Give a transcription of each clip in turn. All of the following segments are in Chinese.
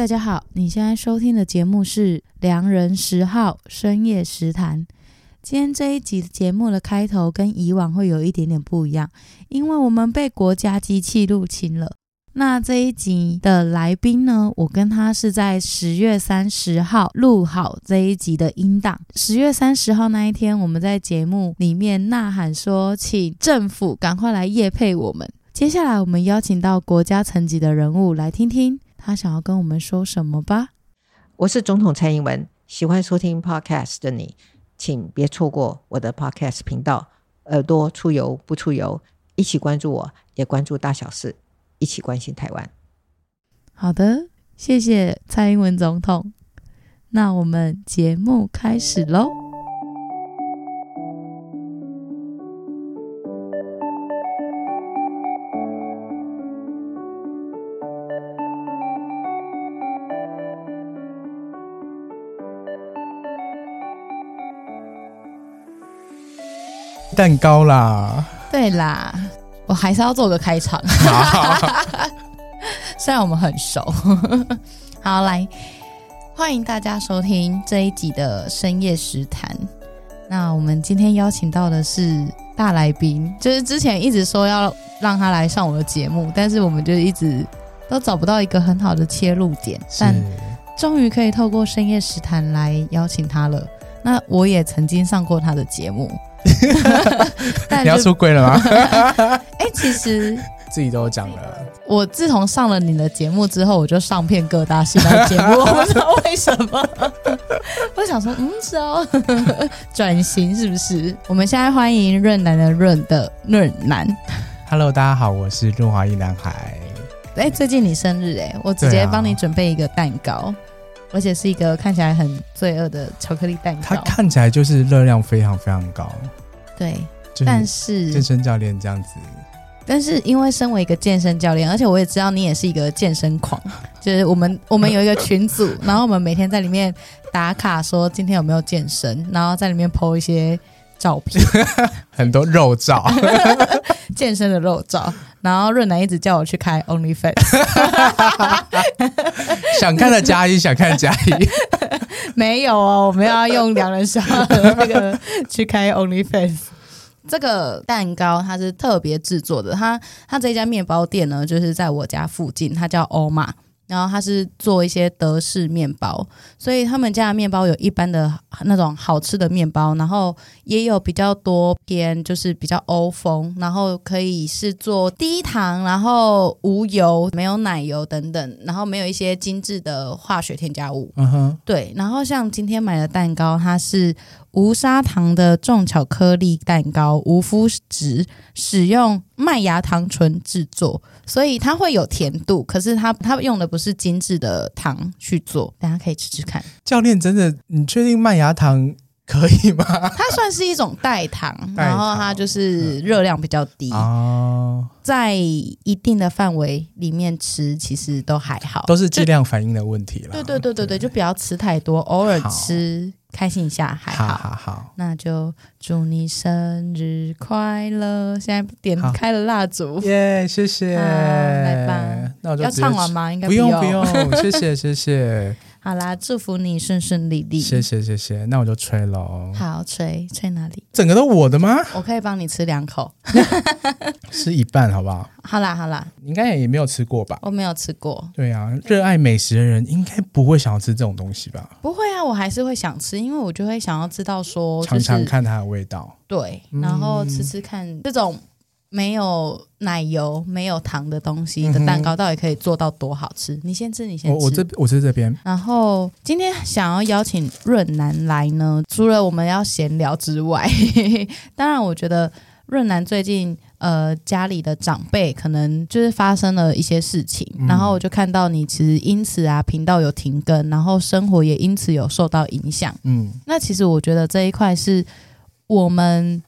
大家好，你现在收听的节目是《良人十号深夜食谈》。今天这一集节目的开头跟以往会有一点点不一样，因为我们被国家机器入侵了。那这一集的来宾呢，我跟他是在十月三十号录好这一集的音档。十月三十号那一天，我们在节目里面呐喊说，请政府赶快来夜配我们。接下来，我们邀请到国家层级的人物来听听他想要跟我们说什么吧。我是总统蔡英文，喜欢收听 Podcast 的你，请别错过我的 Podcast 频道。耳朵出游不出游，一起关注我，也关注大小事。一起关心台湾。好的，谢谢蔡英文总统。那我们节目开始喽。蛋糕啦，对啦。我还是要做个开场，虽然我们很熟。好，来欢迎大家收听这一集的深夜食谈。那我们今天邀请到的是大来宾，就是之前一直说要让他来上我的节目，但是我们就一直都找不到一个很好的切入点，但终于可以透过深夜食谈来邀请他了。那我也曾经上过他的节目。你要出柜了吗？哎、欸，其实自己都讲了。我自从上了你的节目之后，我就上遍各大新闻节目，我不知道为什么。我想说，嗯，是哦，转型是不是？我们现在欢迎润男的润的润男。Hello，大家好，我是润滑一男孩。哎、欸，最近你生日哎，我直接帮你准备一个蛋糕。而且是一个看起来很罪恶的巧克力蛋糕，它看起来就是热量非常非常高。对，但是健身教练这样子，但是因为身为一个健身教练，而且我也知道你也是一个健身狂，就是我们我们有一个群组，然后我们每天在里面打卡，说今天有没有健身，然后在里面 po 一些照片，很多肉照，健身的肉照。然后润南一直叫我去开 OnlyFans，想看的加一，想看的加一，没有哦，我们要用两人小的那个去开 OnlyFans。这个蛋糕它是特别制作的，它它这家面包店呢，就是在我家附近，它叫欧玛。然后他是做一些德式面包，所以他们家的面包有一般的那种好吃的面包，然后也有比较多偏就是比较欧风，然后可以是做低糖，然后无油、没有奶油等等，然后没有一些精致的化学添加物。嗯哼，对。然后像今天买的蛋糕，它是。无砂糖的重巧克力蛋糕，无麸质，使用麦芽糖醇制作，所以它会有甜度。可是它它用的不是精致的糖去做，大家可以吃吃看。教练，真的，你确定麦芽糖可以吗？它算是一种代糖，然后它就是热量比较低 哦，在一定的范围里面吃，其实都还好，都是剂量反应的问题了。对对对对对，就不要吃太多，偶尔吃。开心一下还好，好，好，好，那就祝你生日快乐！现在点开了蜡烛，耶，yeah, 谢谢，来吧，那我就要唱完吗？应该不用，不用，谢谢，谢谢。好啦，祝福你顺顺利利。谢谢谢谢，那我就吹喽。好，吹吹哪里？整个都我的吗？我可以帮你吃两口，吃一半好不好？好啦好啦，你应该也没有吃过吧？我没有吃过。对啊，热爱美食的人应该不会想要吃这种东西吧？不会啊，我还是会想吃，因为我就会想要知道说，尝尝看它的味道。对，然后吃吃看这种。没有奶油、没有糖的东西的蛋糕，到底可以做到多好吃？嗯、你先吃，你先吃。我我这我吃这边。然后今天想要邀请润南来呢，除了我们要闲聊之外，当然我觉得润南最近呃家里的长辈可能就是发生了一些事情，嗯、然后我就看到你其实因此啊频道有停更，然后生活也因此有受到影响。嗯，那其实我觉得这一块是我们。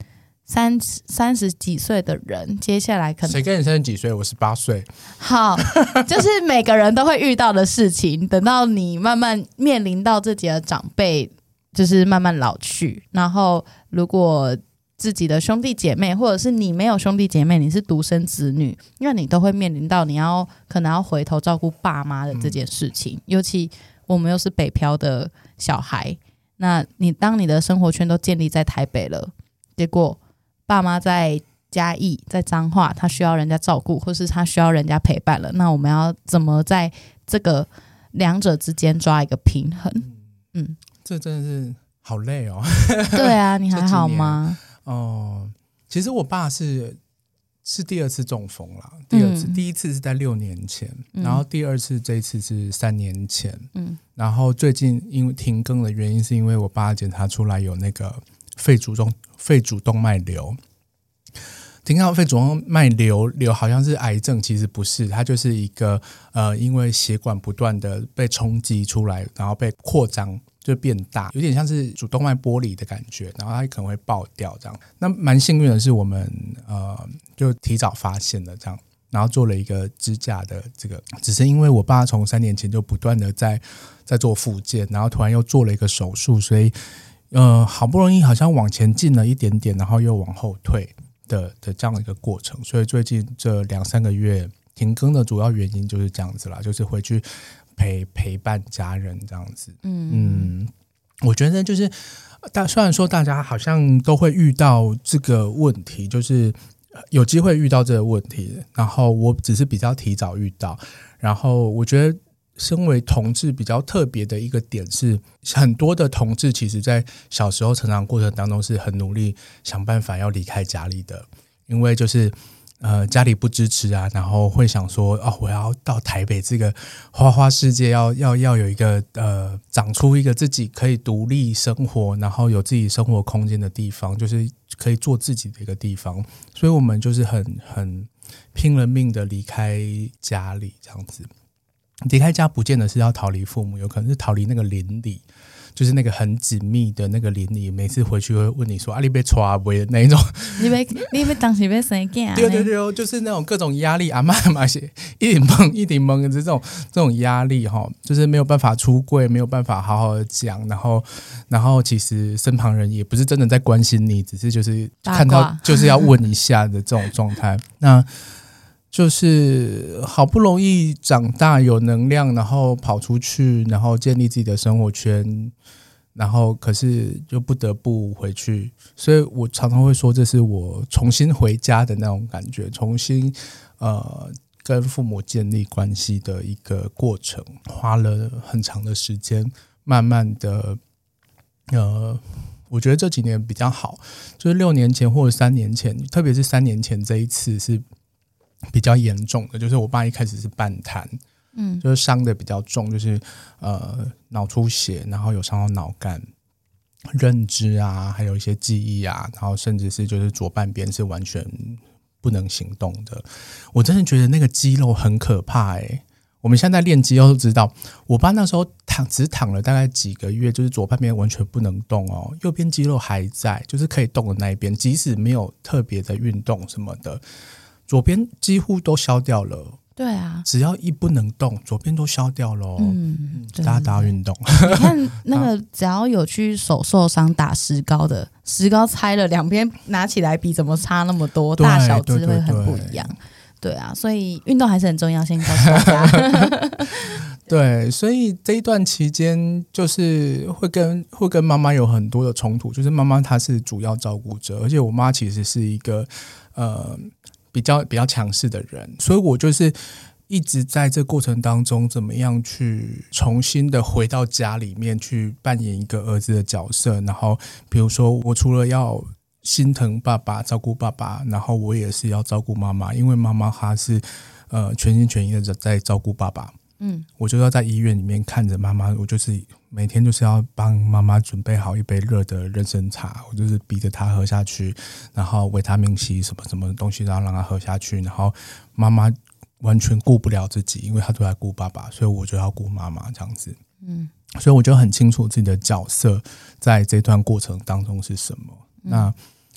三三十几岁的人，接下来可能谁跟你三十几岁？我十八岁。好，就是每个人都会遇到的事情。等到你慢慢面临到自己的长辈，就是慢慢老去，然后如果自己的兄弟姐妹，或者是你没有兄弟姐妹，你是独生子女，因为你都会面临到你要可能要回头照顾爸妈的这件事情。嗯、尤其我们又是北漂的小孩，那你当你的生活圈都建立在台北了，结果爸妈在嘉义、在彰化，他需要人家照顾，或是他需要人家陪伴了，那我们要怎么在这个两者之间抓一个平衡？嗯，这真的是好累哦。对啊，你还好吗？哦，其实我爸是是第二次中风了，第二次，嗯、第一次是在六年前，嗯、然后第二次这一次是三年前，嗯，然后最近因为停更的原因是因为我爸检查出来有那个肺主动肺主动脉瘤，听到肺主动脉瘤瘤好像是癌症，其实不是，它就是一个呃，因为血管不断的被冲击出来，然后被扩张。就变大，有点像是主动脉剥离的感觉，然后它可能会爆掉这样。那蛮幸运的是，我们呃就提早发现了这样，然后做了一个支架的这个。只是因为我爸从三年前就不断的在在做复健，然后突然又做了一个手术，所以呃好不容易好像往前进了一点点，然后又往后退的的这样的一个过程。所以最近这两三个月停更的主要原因就是这样子啦，就是回去。陪陪伴家人这样子，嗯嗯，我觉得就是大虽然说大家好像都会遇到这个问题，就是有机会遇到这个问题，然后我只是比较提早遇到，然后我觉得身为同志比较特别的一个点是，很多的同志其实在小时候成长过程当中是很努力想办法要离开家里的，因为就是。呃，家里不支持啊，然后会想说，哦，我要到台北这个花花世界要，要要要有一个呃，长出一个自己可以独立生活，然后有自己生活空间的地方，就是可以做自己的一个地方。所以，我们就是很很拼了命的离开家里，这样子。离开家不见得是要逃离父母，有可能是逃离那个邻里。就是那个很紧密的那个邻里，每次回去会问你说：“啊，你被抓不？”那一种，你被你被当时被谁干？对对对哦，就是那种各种压力啊，妈妈些一顶懵一顶懵的这种这种压力哈，就是没有办法出柜，没有办法好好的讲，然后然后其实身旁人也不是真的在关心你，只是就是看到就是要问一下的这种状态，那。就是好不容易长大有能量，然后跑出去，然后建立自己的生活圈，然后可是就不得不回去，所以我常常会说，这是我重新回家的那种感觉，重新呃跟父母建立关系的一个过程，花了很长的时间，慢慢的呃，我觉得这几年比较好，就是六年前或者三年前，特别是三年前这一次是。比较严重的就是我爸一开始是半瘫，嗯，就是伤的比较重，就是呃脑出血，然后有伤到脑干、认知啊，还有一些记忆啊，然后甚至是就是左半边是完全不能行动的。我真的觉得那个肌肉很可怕哎、欸！我们现在练肌肉都知道，我爸那时候躺只躺了大概几个月，就是左半边完全不能动哦，右边肌肉还在，就是可以动的那一边，即使没有特别的运动什么的。左边几乎都消掉了，对啊，只要一不能动，左边都消掉了。嗯，大家都要运动。你看那个，只要有去手受伤打石膏的，石膏拆了两边拿起来比怎么差那么多，大小只会很不一样。对啊，所以运动还是很重要，先告诉大家。对，所以这一段期间就是会跟会跟妈妈有很多的冲突，就是妈妈她是主要照顾者，而且我妈其实是一个呃。比较比较强势的人，所以我就是一直在这过程当中，怎么样去重新的回到家里面去扮演一个儿子的角色。然后，比如说，我除了要心疼爸爸、照顾爸爸，然后我也是要照顾妈妈，因为妈妈她是呃全心全意的在照顾爸爸。嗯，我就要在医院里面看着妈妈，我就是每天就是要帮妈妈准备好一杯热的人参茶，我就是逼着她喝下去，然后维他命 C 什么什么东西，然后让她喝下去，然后妈妈完全顾不了自己，因为她都在顾爸爸，所以我就要顾妈妈这样子。嗯，所以我就很清楚自己的角色在这段过程当中是什么。嗯、那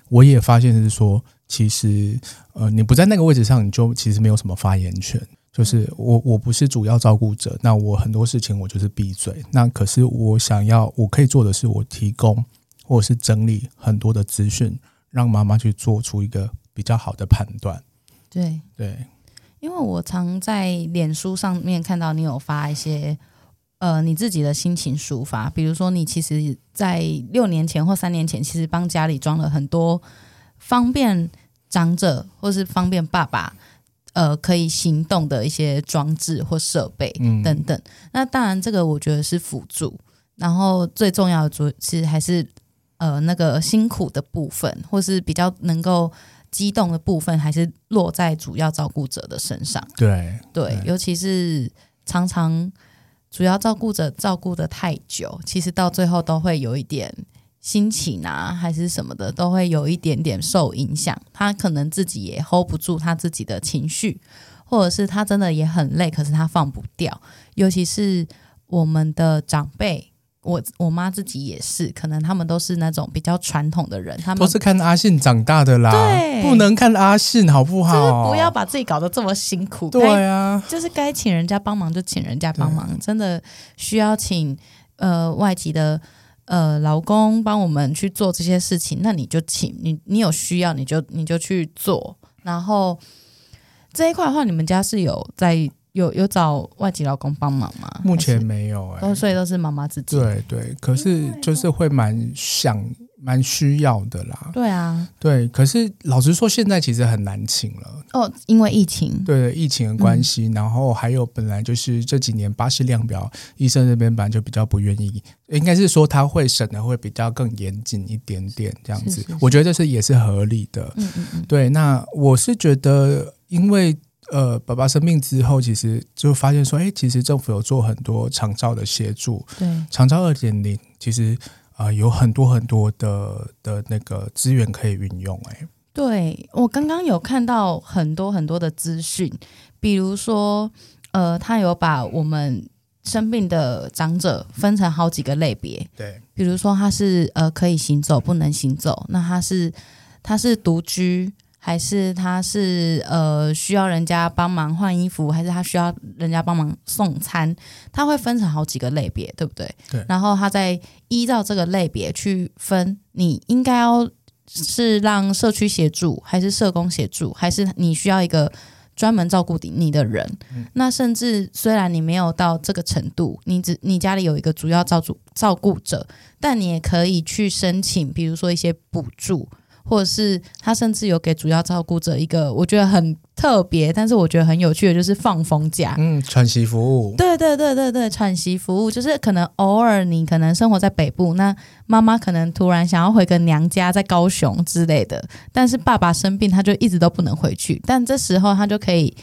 我也发现是说，其实呃，你不在那个位置上，你就其实没有什么发言权。就是我，我不是主要照顾者，那我很多事情我就是闭嘴。那可是我想要，我可以做的是，我提供或者是整理很多的资讯，让妈妈去做出一个比较好的判断。对对，因为我常在脸书上面看到你有发一些呃你自己的心情抒发，比如说你其实，在六年前或三年前，其实帮家里装了很多方便长者或是方便爸爸呃可以行动的一些装置或设备等等。嗯、那当然，这个我觉得是辅助，然后最重要的主其实还是呃那个辛苦的部分，或是比较能够。激动的部分还是落在主要照顾者的身上。对对，对，尤其是常常主要照顾者照顾的太久，其实到最后都会有一点心情啊，还是什么的，都会有一点点受影响。他可能自己也 hold 不住他自己的情绪，或者是他真的也很累，可是他放不掉。尤其是我们的长辈。我我妈自己也是，可能他们都是那种比较传统的人，他们都是看阿信长大的啦，对，不能看阿信好不好？就是不要把自己搞得这么辛苦。对啊，就是该请人家帮忙就请人家帮忙，真的需要请呃外籍的呃老公帮我们去做这些事情，那你就请你你有需要你就你就去做。然后这一块的话，你们家是有在。有有找外籍老公帮忙吗？目前没有哎、欸，所以都是妈妈自己。对对，可是就是会蛮想蛮需要的啦。对啊，对，可是老实说，现在其实很难请了哦，因为疫情。对疫情的关系，嗯、然后还有本来就是这几年巴士量表，医生那边本来就比较不愿意，应该是说他会审的会比较更严谨一点点这样子。是是是，我觉得这是也是合理的。嗯嗯嗯。对，那我是觉得因为。呃，爸爸生病之后，其实就发现说，哎，其实政府有做很多长照的协助。对，长照二点零，其实啊、呃，有很多很多的的那个资源可以运用。哎，对，我刚刚有看到很多很多的资讯，比如说，呃，他有把我们生病的长者分成好几个类别。对，比如说他是呃可以行走，不能行走，那他是他是独居。还是他是呃需要人家帮忙换衣服，还是他需要人家帮忙送餐？他会分成好几个类别，对不对？对。然后他再依照这个类别去分，你应该要是让社区协助，还是社工协助，还是你需要一个专门照顾你的人？嗯。那甚至虽然你没有到这个程度，你只你家里有一个主要照顾照顾者，但你也可以去申请，比如说一些补助。或者是他甚至有给主要照顾者一个我觉得很特别，但是我觉得很有趣的，就是放风假，嗯，喘息服务，对对对对对，喘息服务就是可能偶尔你可能生活在北部，那妈妈可能突然想要回个娘家在高雄之类的，但是爸爸生病他就一直都不能回去，但这时候他就可以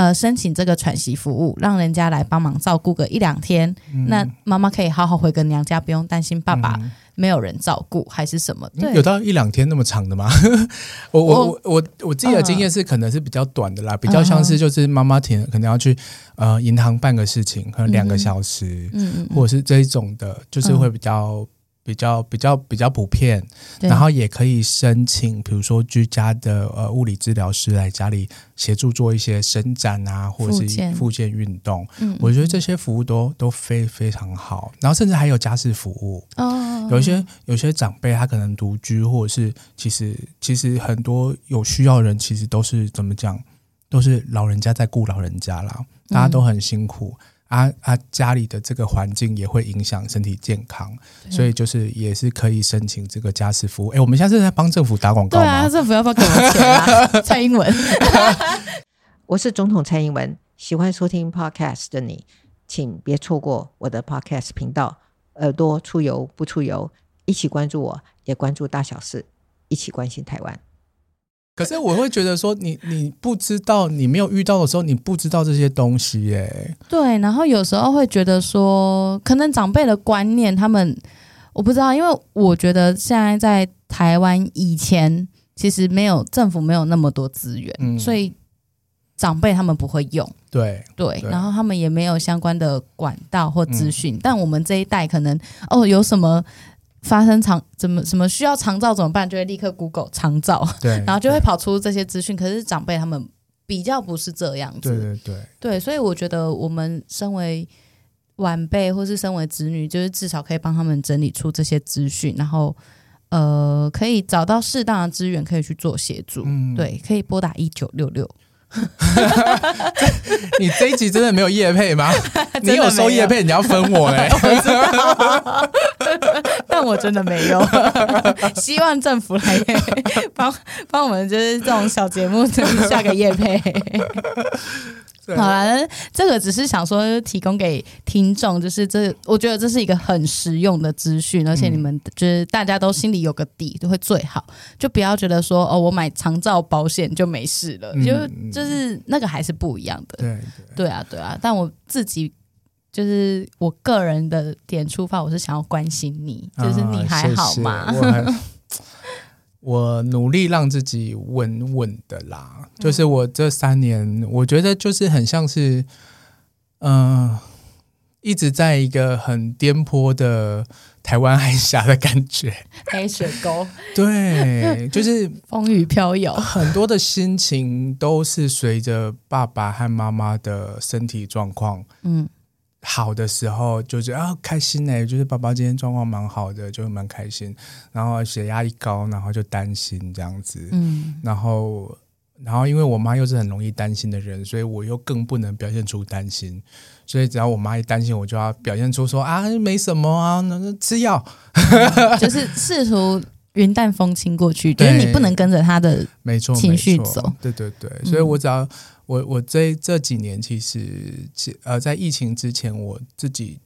呃申请这个喘息服务，让人家来帮忙照顾个一两天，嗯、那妈妈可以好好回个娘家，不用担心爸爸。嗯没有人照顾还是什么？对，有到一两天那么长的吗？我我我我我自己的经验是可能是比较短的啦，比较像是就是妈妈可能可能要去呃银行办个事情，可能两个小时，嗯嗯，或者是这一种的，就是会比较。比较比较比较普遍，然后也可以申请，比如说居家的呃物理治疗师来家里协助做一些伸展啊，或者是复健运动。嗯，我觉得这些服务都都非非常好。然后甚至还有家事服务哦，有一些有些长辈他可能独居，或者是其实其实很多有需要的人其实都是怎么讲，都是老人家在顾老人家啦，大家都很辛苦。嗯啊啊！家里的这个环境也会影响身体健康，所以就是也是可以申请这个家事服务。哎，我们现在是在帮政府打广告吗？对啊，政府要不要给我们钱啊？蔡英文，我是总统蔡英文。喜欢收听 Podcast 的你，请别错过我的 Podcast 频道。耳朵出游不出游，一起关注我，也关注大小事，一起关心台湾。可是我会觉得说你，你你不知道，你没有遇到的时候，你不知道这些东西耶、欸。对，然后有时候会觉得说，可能长辈的观念，他们我不知道，因为我觉得现在在台湾以前其实没有政府没有那么多资源，嗯、所以长辈他们不会用。对对，然后他们也没有相关的管道或资讯，嗯、但我们这一代可能哦有什么。发生长怎么什么需要长照怎么办？就会立刻 Google 长照，对，然后就会跑出这些资讯。可是长辈他们比较不是这样子，对对对，对，所以我觉得我们身为晚辈或是身为子女，就是至少可以帮他们整理出这些资讯，然后呃，可以找到适当的资源可以去做协助。嗯对，可以拨打一九六六。你这一集真的没有叶配吗？你有收叶配，你要分我哎、欸。但我真的没有。希望政府来帮帮我们，就是这种小节目下个叶配。好了，这个只是想说提供给听众，就是这，我觉得这是一个很实用的资讯，而且你们就是大家都心里有个底，就会最好，就不要觉得说哦，我买长照保险就没事了，就就是那个还是不一样的。对对啊，对啊。但我自己就是我个人的点出发，我是想要关心你，就是你还好吗？谢谢我努力让自己稳稳的啦，就是我这三年，我觉得就是很像是，嗯、呃，一直在一个很颠簸的台湾海峡的感觉，黑水沟，对，就是 风雨飘摇，很多的心情都是随着爸爸和妈妈的身体状况，嗯。好的时候就觉得啊开心呢，就是宝宝今天状况蛮好的，就蛮开心。然后血压一高，然后就担心这样子。嗯，然后然后因为我妈又是很容易担心的人，所以我又更不能表现出担心。所以只要我妈一担心，我就要表现出说啊没什么啊，那吃药，就是试图云淡风轻过去，就是你不能跟着他的没错情绪走。对对对，所以我只要。我我这这几年其实，呃，在疫情之前，我自己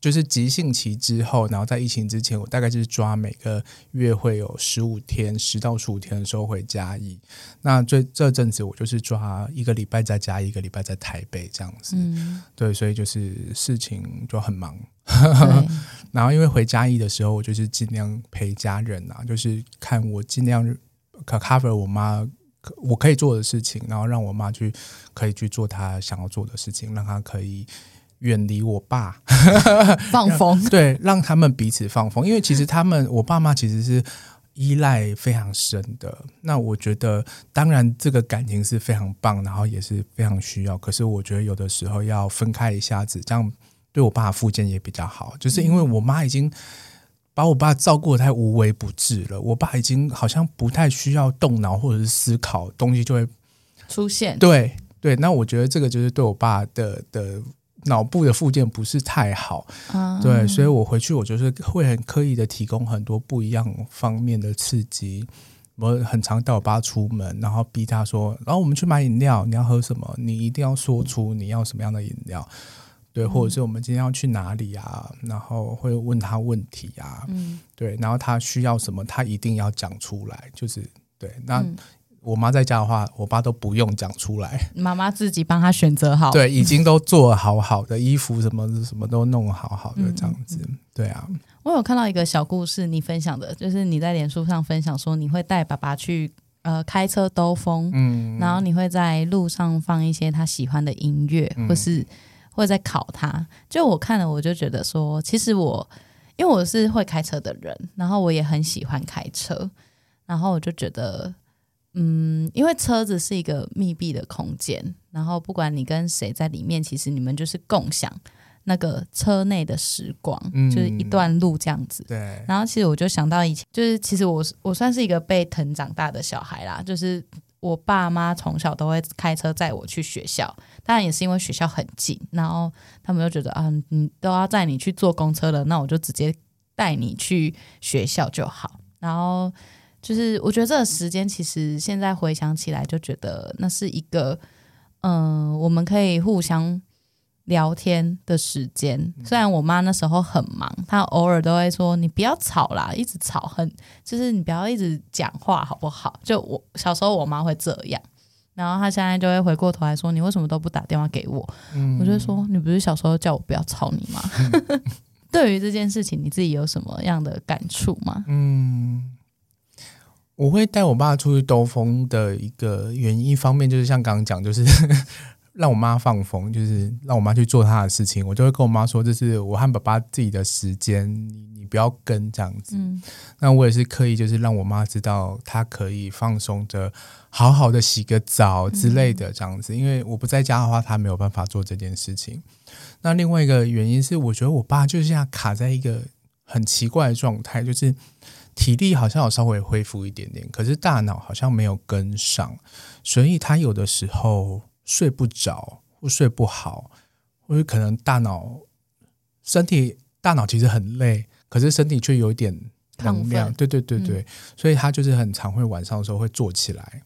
就是急性期之后，然后在疫情之前，我大概就是抓每个月会有十五天，十到十五天的时候回嘉义。那这这阵子，我就是抓一个礼拜在嘉义，一个礼拜在台北这样子。嗯、对，所以就是事情就很忙。对 然后因为回嘉义的时候，我就是尽量陪家人啊，就是看我尽量可 cover 我妈。我可以做的事情，然后让我妈去可以去做她想要做的事情，让她可以远离我爸，放风。对，让他们彼此放风。因为其实他们，我爸妈其实是依赖非常深的。那我觉得，当然这个感情是非常棒，然后也是非常需要。可是我觉得有的时候要分开一下子，这样对我爸复健也比较好。就是因为我妈已经。把我爸照顾的太无微不至了，我爸已经好像不太需要动脑或者是思考，东西就会出现。对对，那我觉得这个就是对我爸的的脑部的附件不是太好。嗯、对，所以我回去我就是会很刻意的提供很多不一样方面的刺激。我很常带我爸出门，然后逼他说：“然后我们去买饮料，你要喝什么？你一定要说出你要什么样的饮料。”对，或者是我们今天要去哪里啊？然后会问他问题啊，嗯，对，然后他需要什么，他一定要讲出来。就是对，那我妈在家的话，我爸都不用讲出来，妈妈自己帮他选择好，对，已经 都做好好的衣服，什么什么都弄好好的这样子。对啊，我有看到一个小故事，你分享的，就是你在脸书上分享说，你会带爸爸去呃开车兜风，嗯，然后你会在路上放一些他喜欢的音乐，或是。会在考他，就我看了，我就觉得说，其实我因为我是会开车的人，然后我也很喜欢开车，然后我就觉得，嗯，因为车子是一个密闭的空间，然后不管你跟谁在里面，其实你们就是共享那个车内的时光，嗯、就是一段路这样子。对。然后其实我就想到以前，就是其实我我算是一个被疼长大的小孩啦，就是。我爸妈从小都会开车载我去学校，当然也是因为学校很近，然后他们就觉得啊，你都要载你去坐公车了，那我就直接带你去学校就好。然后就是我觉得这个时间其实现在回想起来，就觉得那是一个嗯、我们可以互相。聊天的时间，虽然我妈那时候很忙，她偶尔都会说：“你不要吵啦，一直吵很，就是你不要一直讲话好不好？”就我小时候，我妈会这样，然后她现在就会回过头来说：“你为什么都不打电话给我？”嗯、我就说：“你不是小时候叫我不要吵你吗？”嗯、对于这件事情，你自己有什么样的感触吗？嗯，我会带我爸出去兜风的一个原因，一方面就是像刚刚讲，就是。让我妈放风，就是让我妈去做她的事情。我就会跟我妈说：“这是我和爸爸自己的时间，你你不要跟这样子。嗯”那我也是刻意，就是让我妈知道她可以放松着，好好的洗个澡之类的这样子。因为我不在家的话，她没有办法做这件事情。那另外一个原因是，我觉得我爸就是像卡在一个很奇怪的状态，就是体力好像有稍微恢复一点点，可是大脑好像没有跟上，所以他有的时候睡不着或睡不好，或者可能大脑身体大脑其实很累，可是身体却有一点能量，对对对对，嗯、所以他就是很常会晚上的时候会坐起来，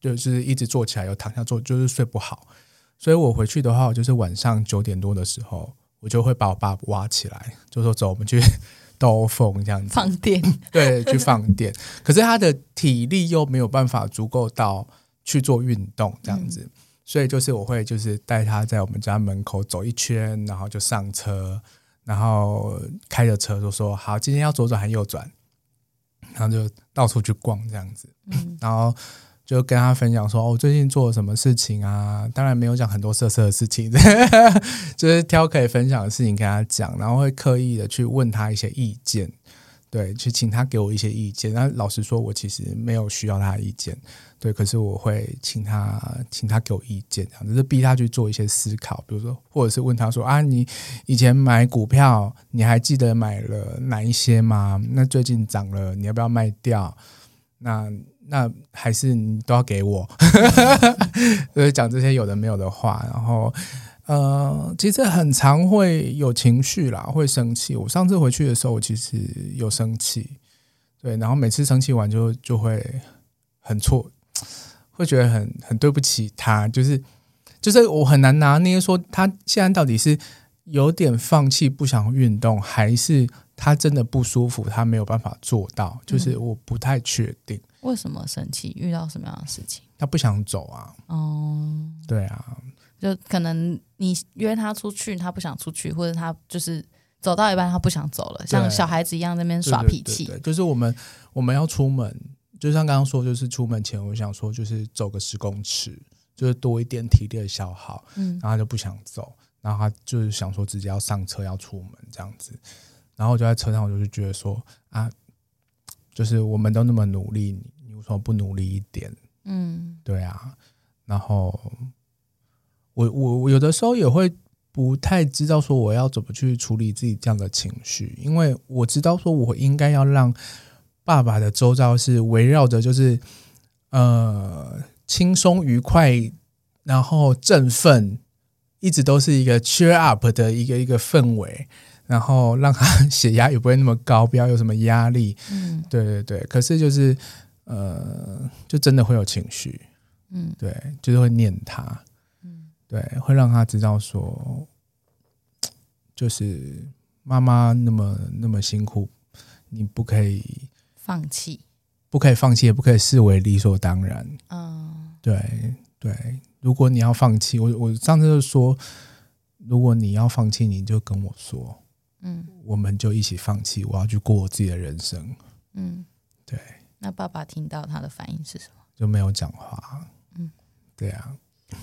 就是一直坐起来又躺下坐，就是睡不好。所以我回去的话，我就是晚上九点多的时候。我就会把我爸挖起来，就说走，我们去 兜风这样子放电，对，去放电。可是他的体力又没有办法足够到去做运动这样子，嗯、所以就是我会就是带他在我们家门口走一圈，然后就上车，然后开着车就说好，今天要左转还右转，然后就到处去逛这样子，嗯、然后。就跟他分享说，我、哦、最近做了什么事情啊？当然没有讲很多色色的事情，就是挑可以分享的事情跟他讲，然后会刻意的去问他一些意见，对，去请他给我一些意见。那老实说，我其实没有需要他的意见，对，可是我会请他，请他给我意见，这样就是逼他去做一些思考，比如说，或者是问他说啊，你以前买股票，你还记得买了哪一些吗？那最近涨了，你要不要卖掉？那那还是你都要给我，就是讲这些有的没有的话，然后呃，其实很常会有情绪啦，会生气。我上次回去的时候，我其实有生气，对，然后每次生气完就就会很错，会觉得很很对不起他，就是就是我很难拿捏说他现在到底是有点放弃不想运动，还是他真的不舒服，他没有办法做到，就是我不太确定。为什么生气？遇到什么样的事情？他不想走啊。哦，对啊，就可能你约他出去，他不想出去，或者他就是走到一半，他不想走了，像小孩子一样在那边耍脾气。对，对，对，对，就是我们我们要出门，就像刚刚说，就是出门前我想说，就是走个十公尺，就是多一点体力的消耗。嗯，然后他就不想走，然后他就是想说直接要上车要出门这样子，然后我就在车上，我就是觉得说啊。就是我们都那么努力，你为什么不努力一点？嗯，对啊。然后我我我有的时候也会不太知道说我要怎么去处理自己这样的情绪，因为我知道说我应该要让爸爸的周遭是围绕着就是呃轻松愉快，然后振奋，一直都是一个 cheer up 的一个一个氛围。然后让他血压也不会那么高，不要有什么压力。嗯，对对对。可是就是，呃，就真的会有情绪。嗯，对，就是会念他。嗯，对，会让他知道说，就是妈妈那么那么辛苦，你不可以放弃，不可以放弃，也不可以视为理所当然。嗯，对对。如果你要放弃，我我上次就说，如果你要放弃，你就跟我说。嗯，我们就一起放弃，我要去过我自己的人生。嗯，对。那爸爸听到他的反应是什么？就没有讲话。嗯，对啊。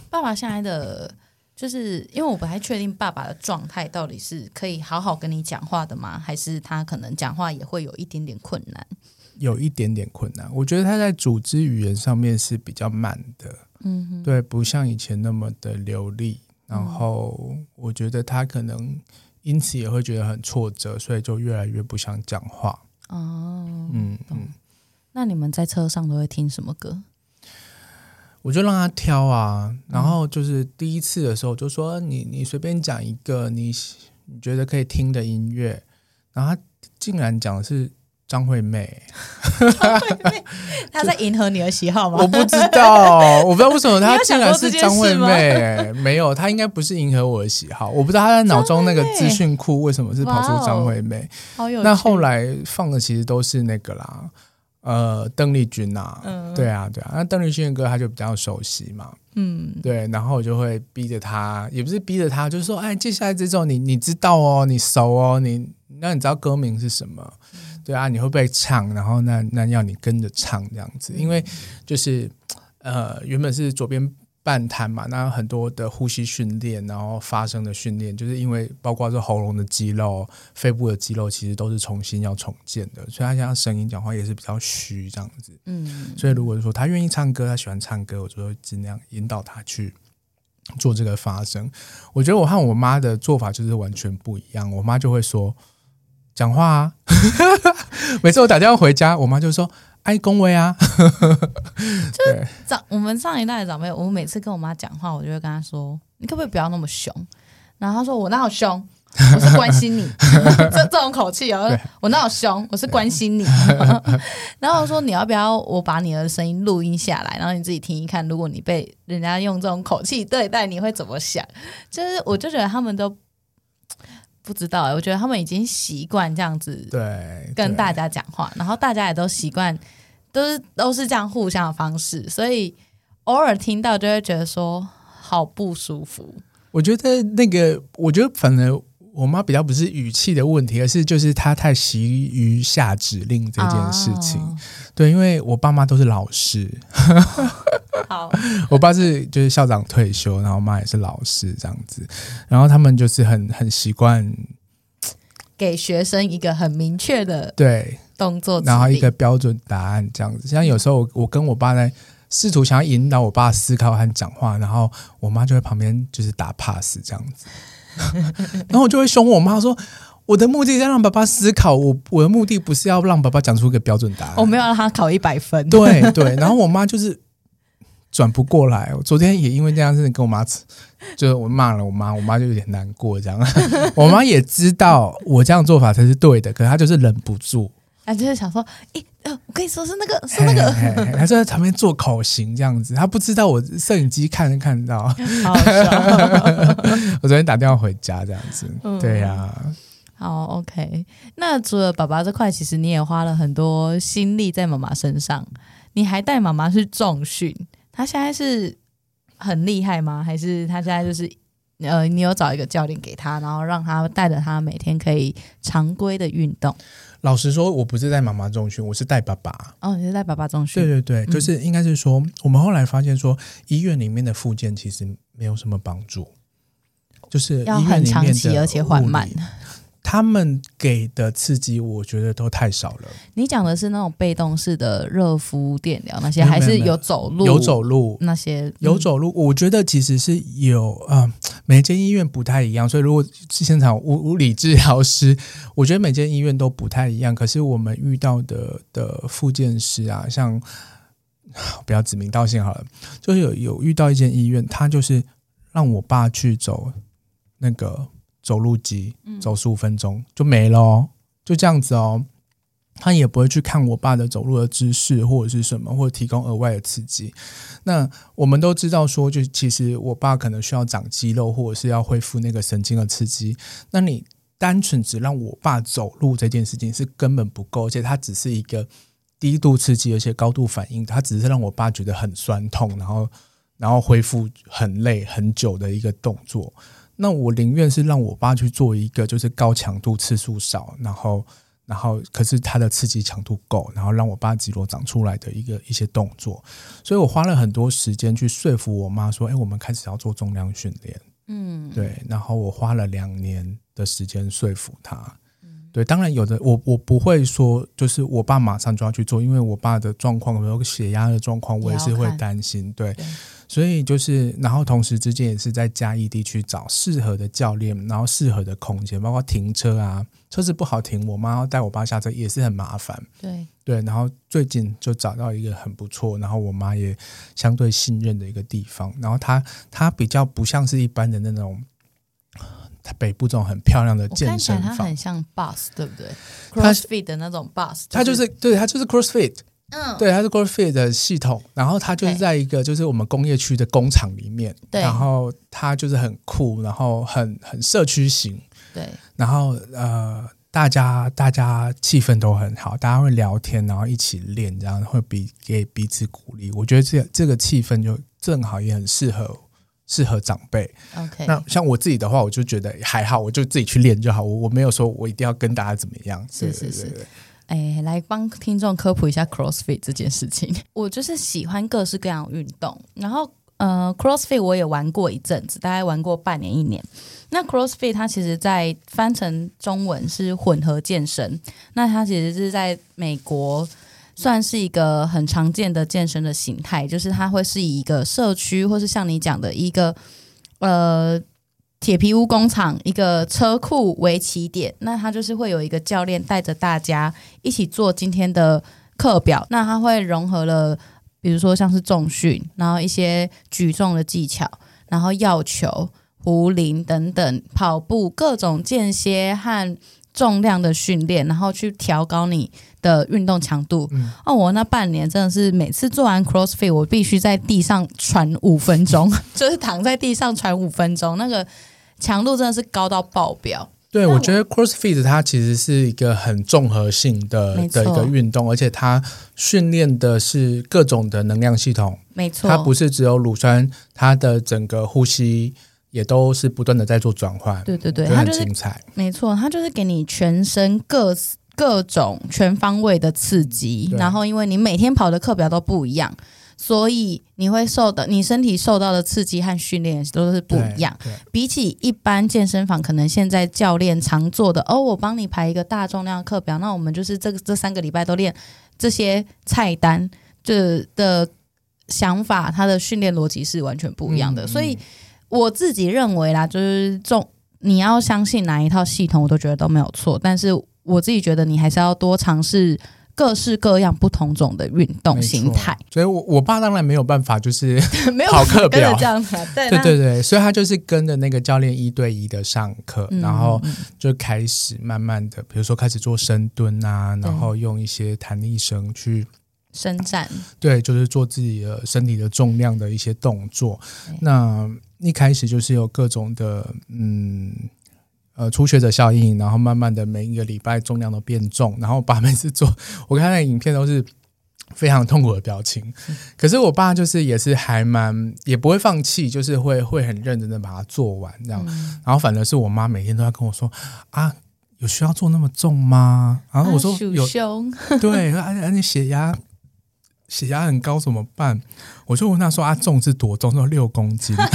爸爸现在的，就是因为我不太确定爸爸的状态到底是可以好好跟你讲话的吗？还是他可能讲话也会有一点点困难？有一点点困难。我觉得他在组织语言上面是比较慢的。嗯哼，对，不像以前那么的流利。然后我觉得他可能。因此也会觉得很挫折，所以就越来越不想讲话。哦，嗯嗯，那你们在车上都会听什么歌？我就让他挑啊，然后就是第一次的时候就说你你随便讲一个你你觉得可以听的音乐，然后他竟然讲的是。张惠妹，张惠妹，她在迎合你的喜好吗？我不知道，我不知道为什么她 竟然是张惠妹。没有，她应该不是迎合我的喜好。我不知道她在脑中那个资讯库为什么是跑出张惠妹。那后来放的其实都是那个啦，呃，邓丽君啊，对啊，对啊。那邓丽君的歌她就比较熟悉嘛，嗯，对。然后我就会逼着她，也不是逼着她，就是说，哎，接下来这种你你知道哦，你熟哦，你那你知道歌名是什么？对啊，你会不会唱？然后那那要你跟着唱这样子，因为就是呃，原本是左边半瘫嘛，那很多的呼吸训练，然后发声的训练，就是因为包括这喉咙的肌肉、肺部的肌肉，其实都是重新要重建的，所以他现在声音讲话也是比较虚这样子。嗯，所以如果说他愿意唱歌，他喜欢唱歌，我就会尽量引导他去做这个发声。我觉得我和我妈的做法就是完全不一样，我妈就会说。讲话啊。每次我打电话回家，我妈就说：“爱恭维啊。”就是长我们上一代的长辈，我每次跟我妈讲话，我就会跟她说：“你可不可以不要那么凶？”然后她说：“我哪有凶？我是关心你。”这这种口气哦，我哪有凶？我是关心你。然后我说：“你要不要我把你的声音录音下来，然后你自己听一看？如果你被人家用这种口气对待，你会怎么想？”就是我就觉得他们都。不知道，我觉得他们已经习惯这样子对跟大家讲话，然后大家也都习惯都是都是这样互相的方式，所以偶尔听到就会觉得说好不舒服。我觉得那个，我觉得反正我妈比较不是语气的问题，而是就是她太习于下指令这件事情。哦、对，因为我爸妈都是老师。好，我爸是就是校长退休，然后我妈也是老师这样子，然后他们就是很很习惯给学生一个很明确的对动作，然后一个标准答案这样子。像有时候我我跟我爸在试图想要引导我爸思考和讲话，然后我妈就在旁边就是打 pass 这样子，然后我就会凶我妈说：“我的目的在让爸爸思考，我我的目的不是要让爸爸讲出一个标准答案，我没有让他考一百分。”对对，然后我妈就是。转不过来，我昨天也因为这样子跟我妈，就是我骂了我妈，我妈就有点难过这样。我妈也知道我这样做法才是对的，可是她就是忍不住，她就是想说，诶，呃，我跟你说是那个，是那个，他就在旁边做口型这样子，他不知道我摄影机看没看到。好笑 我昨天打电话回家这样子，嗯、对呀、啊。好，OK。那除了爸爸这块，其实你也花了很多心力在妈妈身上，你还带妈妈去重训。她现在是很厉害吗？还是她现在就是呃，你有找一个教练给他，然后让他带着他每天可以常规的运动？老实说，我不是带妈妈中训，我是带爸爸。哦，你是带爸爸中训？对对对，就是应该是说，嗯、我们后来发现说，医院里面的复健其实没有什么帮助，就是要很长期而且缓慢。他们给的刺激，我觉得都太少了。你讲的是那种被动式的热敷电疗那些，还是有走路？有走路那些，有走路。我觉得其实是有啊、呃，每间医院不太一样。所以如果是现场物物理治疗师，我觉得每间医院都不太一样。可是我们遇到的的复健师啊，像 不要指名道姓好了，就是有有遇到一间医院，他就是让我爸去走那个。走路机走十五分钟就没了哦，就这样子哦。他也不会去看我爸的走路的姿势或者是什么，或者提供额外的刺激。那我们都知道说，就其实我爸可能需要长肌肉，或者是要恢复那个神经的刺激。那你单纯只让我爸走路这件事情是根本不够，而且它只是一个低度刺激，而且高度反应，它只是让我爸觉得很酸痛，然后然后恢复很累很久的一个动作。那我宁愿是让我爸去做一个，就是高强度次数少，然后，然后可是他的刺激强度够，然后让我爸肌肉长出来的一个一些动作。所以我花了很多时间去说服我妈说：“哎，我们开始要做重量训练。”嗯，对。然后我花了两年的时间说服他。对，当然有的我我不会说，就是我爸马上就要去做，因为我爸的状况，比如血压的状况，我也是会担心。对所以就是，然后同时之间也是在嘉义地区找适合的教练，然后适合的空间，包括停车啊，车子不好停，我妈要带我爸下车也是很麻烦。对对，然后最近就找到一个很不错，然后我妈也相对信任的一个地方，然后它它比较不像是一般的那种，北部这种很漂亮的健身房，它很像 bus，对不对？CrossFit 的那种 bus，它就是对，它就是 CrossFit。嗯，对，它是 CrossFit 的系统，然后它就是在一个就是我们工业区的工厂里面，对，然后它就是很酷，然后很很社区型，对，然后呃，大家大家气氛都很好，大家会聊天，然后一起练，这样会比给彼此鼓励。我觉得这这个气氛就正好也很适合适合长辈。OK，那像我自己的话，我就觉得还好，我就自己去练就好，我我没有说我一定要跟大家怎么样，是是是。对对对哎，来帮听众科普一下 CrossFit 这件事情。我就是喜欢各式各样运动，然后呃，CrossFit 我也玩过一阵子，大概玩过半年一年。那 CrossFit 它其实，在翻成中文是混合健身，那它其实是在美国算是一个很常见的健身的形态，就是它会是以一个社区，或是像你讲的一个呃。铁皮屋工厂一个车库为起点，那他就是会有一个教练带着大家一起做今天的课表。那他会融合了，比如说像是重训，然后一些举重的技巧，然后药球、壶铃等等，跑步各种间歇和重量的训练，然后去调高你的运动强度。嗯、哦，我那半年真的是每次做完 CrossFit，我必须在地上喘五分钟，就是躺在地上喘五分钟，那个。强度真的是高到爆表。对，我觉得 CrossFit 它其实是一个很综合性的的一个运动，而且它训练的是各种的能量系统。没错，它不是只有乳酸，它的整个呼吸也都是不断的在做转换。对对对，它很精彩。没错，它就是给你全身各各种全方位的刺激，然后因为你每天跑的课表都不一样。所以你会受到你身体受到的刺激和训练都是不一样。比起一般健身房，可能现在教练常做的哦，我帮你排一个大重量课表，那我们就是这个这三个礼拜都练这些菜单，这的想法，他的训练逻辑是完全不一样的。嗯、所以我自己认为啦，就是重你要相信哪一套系统，我都觉得都没有错。但是我自己觉得你还是要多尝试。各式各样不同种的运动形态，所以我我爸当然没有办法，就是 跑课表。这样子，对对对对，所以他就是跟着那个教练一对一的上课，嗯、然后就开始慢慢的，比如说开始做深蹲啊，然后用一些弹力绳去伸展，对，就是做自己的身体的重量的一些动作。那一开始就是有各种的，嗯。呃，初学者效应，然后慢慢的每一个礼拜重量都变重，然后我爸每次做，我看那个影片都是非常痛苦的表情。嗯、可是我爸就是也是还蛮也不会放弃，就是会会很认真的把它做完这样。嗯、然后反而是我妈每天都在跟我说啊，有需要做那么重吗？然后我说有，对，而且你血压血压很高怎么办？我就问他说啊，重是多重？说六公斤。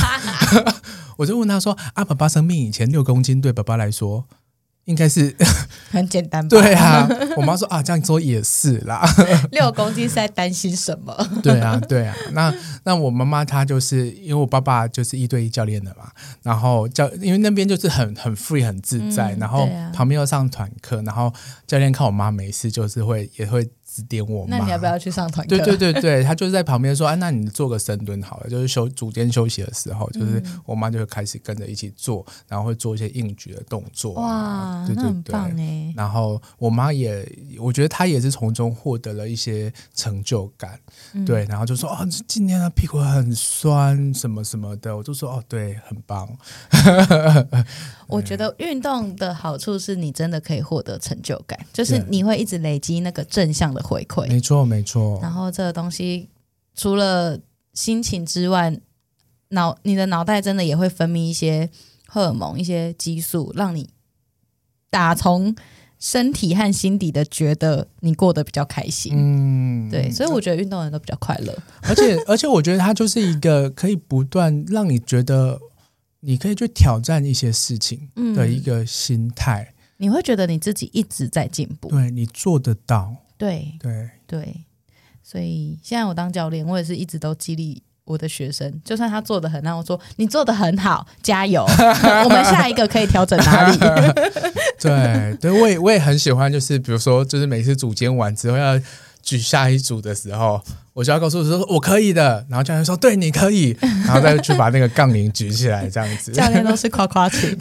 我就问他说：“啊，爸爸生病以前六公斤对爸爸来说应该是 很简单吧？”对啊，我妈说：“啊，这样说也是啦。”六公斤是在担心什么？对啊，对啊。那那我妈妈她就是因为我爸爸就是一对一教练的嘛，然后教因为那边就是很很 free 很自在，嗯、然后旁边又上团课，然后教练看我妈没事，就是会也会。指点我，那你要不要去上团课？对对对对，他就是在旁边说：“哎，那你做个深蹲好了。”就是休组间休息的时候，就是我妈就会开始跟着一起做，然后会做一些硬举的动作。哇，对对对，那很棒哎！然后我妈也，我觉得她也是从中获得了一些成就感。嗯、对，然后就说：“哦，今天的屁股很酸，什么什么的。”我就说：“哦，对，很棒。”我觉得运动的好处是你真的可以获得成就感，就是你会一直累积那个正向的回馈。没错，没错。然后这个东西除了心情之外，脑你的脑袋真的也会分泌一些荷尔蒙、一些激素，让你打从身体和心底的觉得你过得比较开心。嗯，对。所以我觉得运动人都比较快乐。而且，而且我觉得它就是一个可以不断让你觉得。你可以去挑战一些事情的一个心态，嗯，你会觉得你自己一直在进步，对，你做得到，对。对。对，所以现在我当教练，我也是一直都激励我的学生，就算他做得很烂，我说你做得很好，加油，我们下一个可以调整哪里？对。对，我也我也很喜欢，就是比如说，就是每次组间完之后要。举下一组的时候，我就要告诉我说我可以的，然后教练说对，你可以，然后再去把那个杠铃举起来，这样子。教练都是夸夸群，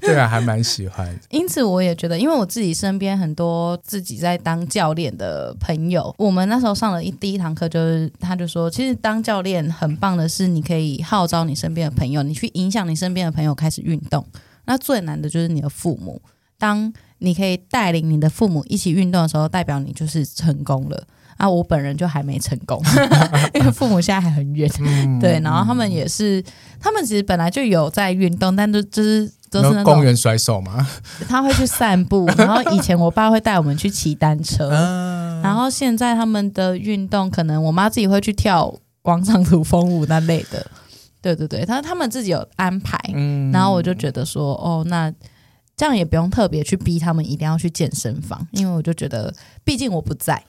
对啊，还蛮喜欢。因此，我也觉得，因为我自己身边很多自己在当教练的朋友，我们那时候上了一第一堂课，就是他就说，其实当教练很棒的是，你可以号召你身边的朋友，你去影响你身边的朋友开始运动。那最难的就是你的父母，当。你可以带领你的父母一起运动的时候，代表你就是成功了啊！我本人就还没成功，因为父母现在还很远。嗯、对，然后他们也是，他们其实本来就有在运动，但都就是都是公园甩手嘛。他会去散步，然后以前我爸会带我们去骑单车，嗯、然后现在他们的运动可能我妈自己会去跳广场舞 风舞那类的。对对对，他他们自己有安排，嗯、然后我就觉得说，哦，那。这样也不用特别去逼他们一定要去健身房，因为我就觉得，毕竟我不在，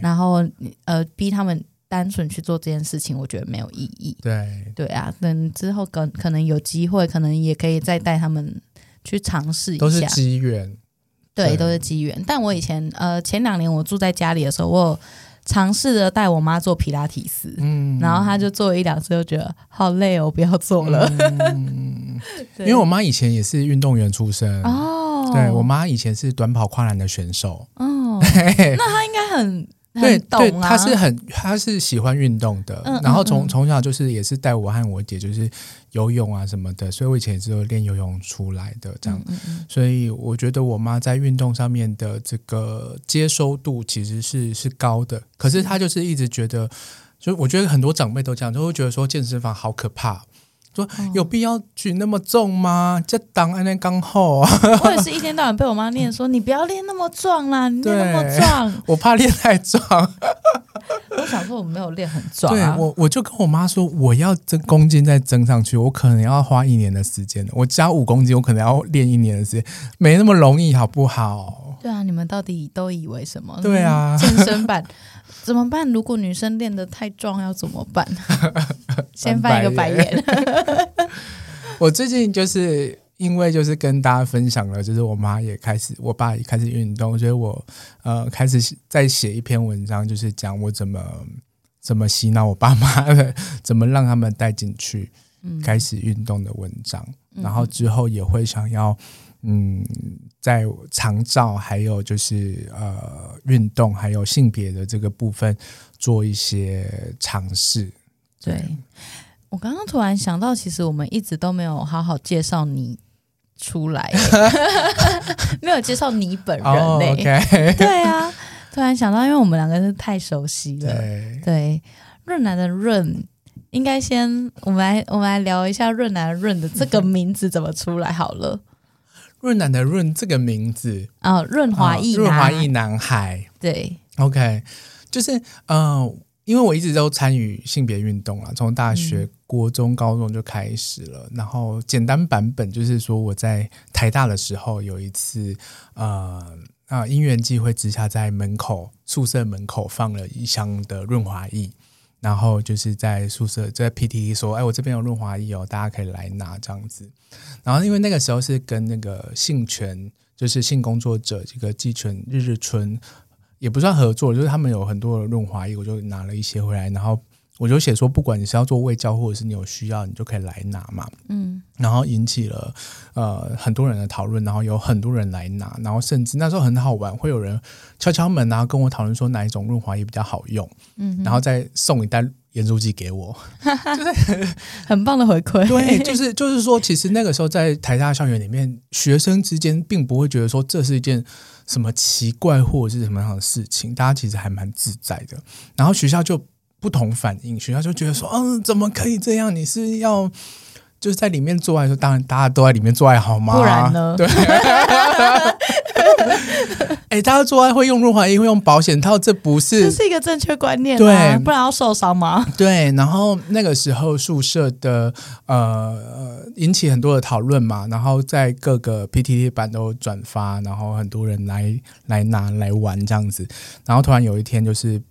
然后呃，逼他们单纯去做这件事情，我觉得没有意义。对对啊，等之后可可能有机会，可能也可以再带他们去尝试一下。都是机缘，对，都是机缘。但我以前呃前两年我住在家里的时候，我尝试着带我妈做皮拉提斯，嗯，然后她就做了一两次，就觉得好累哦，不要做了。嗯、因为我妈以前也是运动员出身。哦，对我妈以前是短跑跨栏的选手。哦，那她应该很。对对，他是很，他是喜欢运动的，嗯、然后从、嗯、从小就是也是带我和我姐就是游泳啊什么的，所以我以前也是有练游泳出来的这样，所以我觉得我妈在运动上面的这个接收度其实是是高的，可是她就是一直觉得，就我觉得很多长辈都这样，都会觉得说健身房好可怕。说有必要举那么重吗？这当安那刚好啊！我也是一天到晚被我妈念说：“你不要练那么壮啦，你练那么壮。”我怕练太壮。我想说我没有练很壮，对我我就跟我妈说，我要增公斤再增上去，我可能要花一年的时间。我加五公斤，我可能要练一年的时间，没那么容易，好不好？对啊，你们到底都以为什么？对啊，健身版。怎么办？如果女生练得太壮，要怎么办？先翻一个白眼。我最近就是因为就是跟大家分享了，就是我妈也开始，我爸也开始运动，所以我呃开始在写一篇文章，就是讲我怎么怎么洗脑我爸妈的，怎么让他们带进去开始运动的文章，嗯、然后之后也会想要。嗯，在长照还有就是呃运动还有性别的这个部分做一些尝试。对，我刚刚突然想到，其实我们一直都没有好好介绍你出来，没有介绍你本人呢。Oh, okay. 对啊，突然想到，因为我们两个是太熟悉了。对，对，润南的润，应该先我们来我们来聊一下润男的润的这个名字怎么出来好了。润南的润这个名字啊，润滑液，润滑液男孩。对，OK，就是呃，因为我一直都参与性别运动了，从大学、嗯、国中、高中就开始了。然后简单版本就是说，我在台大的时候有一次，呃啊，因缘际会之下，在门口宿舍门口放了一箱的润滑液。然后就是在宿舍在 PTT 说，哎，我这边有润滑液哦，大家可以来拿这样子。然后因为那个时候是跟那个性权，就是性工作者这个妓权日日春也不算合作，就是他们有很多的润滑液，我就拿了一些回来，然后。我就写说，不管你是要做胃教，或者是你有需要，你就可以来拿嘛。嗯，然后引起了呃很多人的讨论，然后有很多人来拿，然后甚至那时候很好玩，会有人敲敲门啊，跟我讨论说哪一种润滑液比较好用，嗯，然后再送一袋盐酥鸡给我，就是很棒的回馈。对，就是就是说，其实那个时候在台大校园里面，学生之间并不会觉得说这是一件什么奇怪或者是什么样的事情，大家其实还蛮自在的。然后学校就。不同反应，学校就觉得说，嗯，怎么可以这样？你是要就是在里面做爱，说当然大家都在里面做爱好吗？不然呢？对。哎、欸，大家做爱会用润滑液，会用保险套，这不是这是一个正确观念，对，不然要受伤吗？对。然后那个时候宿舍的呃引起很多的讨论嘛，然后在各个 PTT 版都转发，然后很多人来来拿来玩这样子，然后突然有一天就是。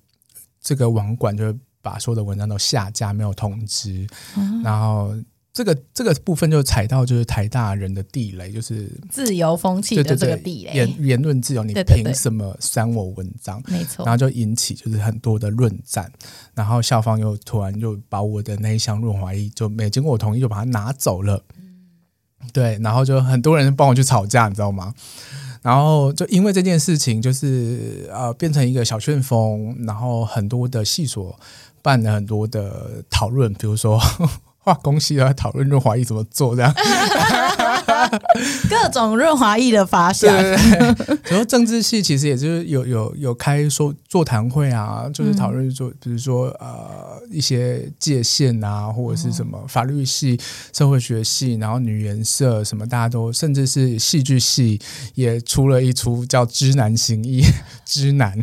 这个网管就把所有的文章都下架，没有通知，嗯、然后这个这个部分就踩到就是台大人的地雷，就是自由风气的这个地雷，言言论自由，你凭什么删我文章？没错，然后就引起就是很多的论战，然后校方又突然就把我的那一箱润滑液就没经过我同意就把它拿走了，嗯、对，然后就很多人帮我去吵架，你知道吗？然后就因为这件事情，就是呃变成一个小旋风，然后很多的系所办了很多的讨论，比如说化工系要讨论润滑液怎么做这样。各种润滑液的发想，然后政治系其实也就是有有有开说座谈会啊，就是讨论说，比如说呃一些界限啊，或者是什么法律系、社会学系，然后女研社什么，大家都甚至是戏剧系也出了一出叫《知男行义》知男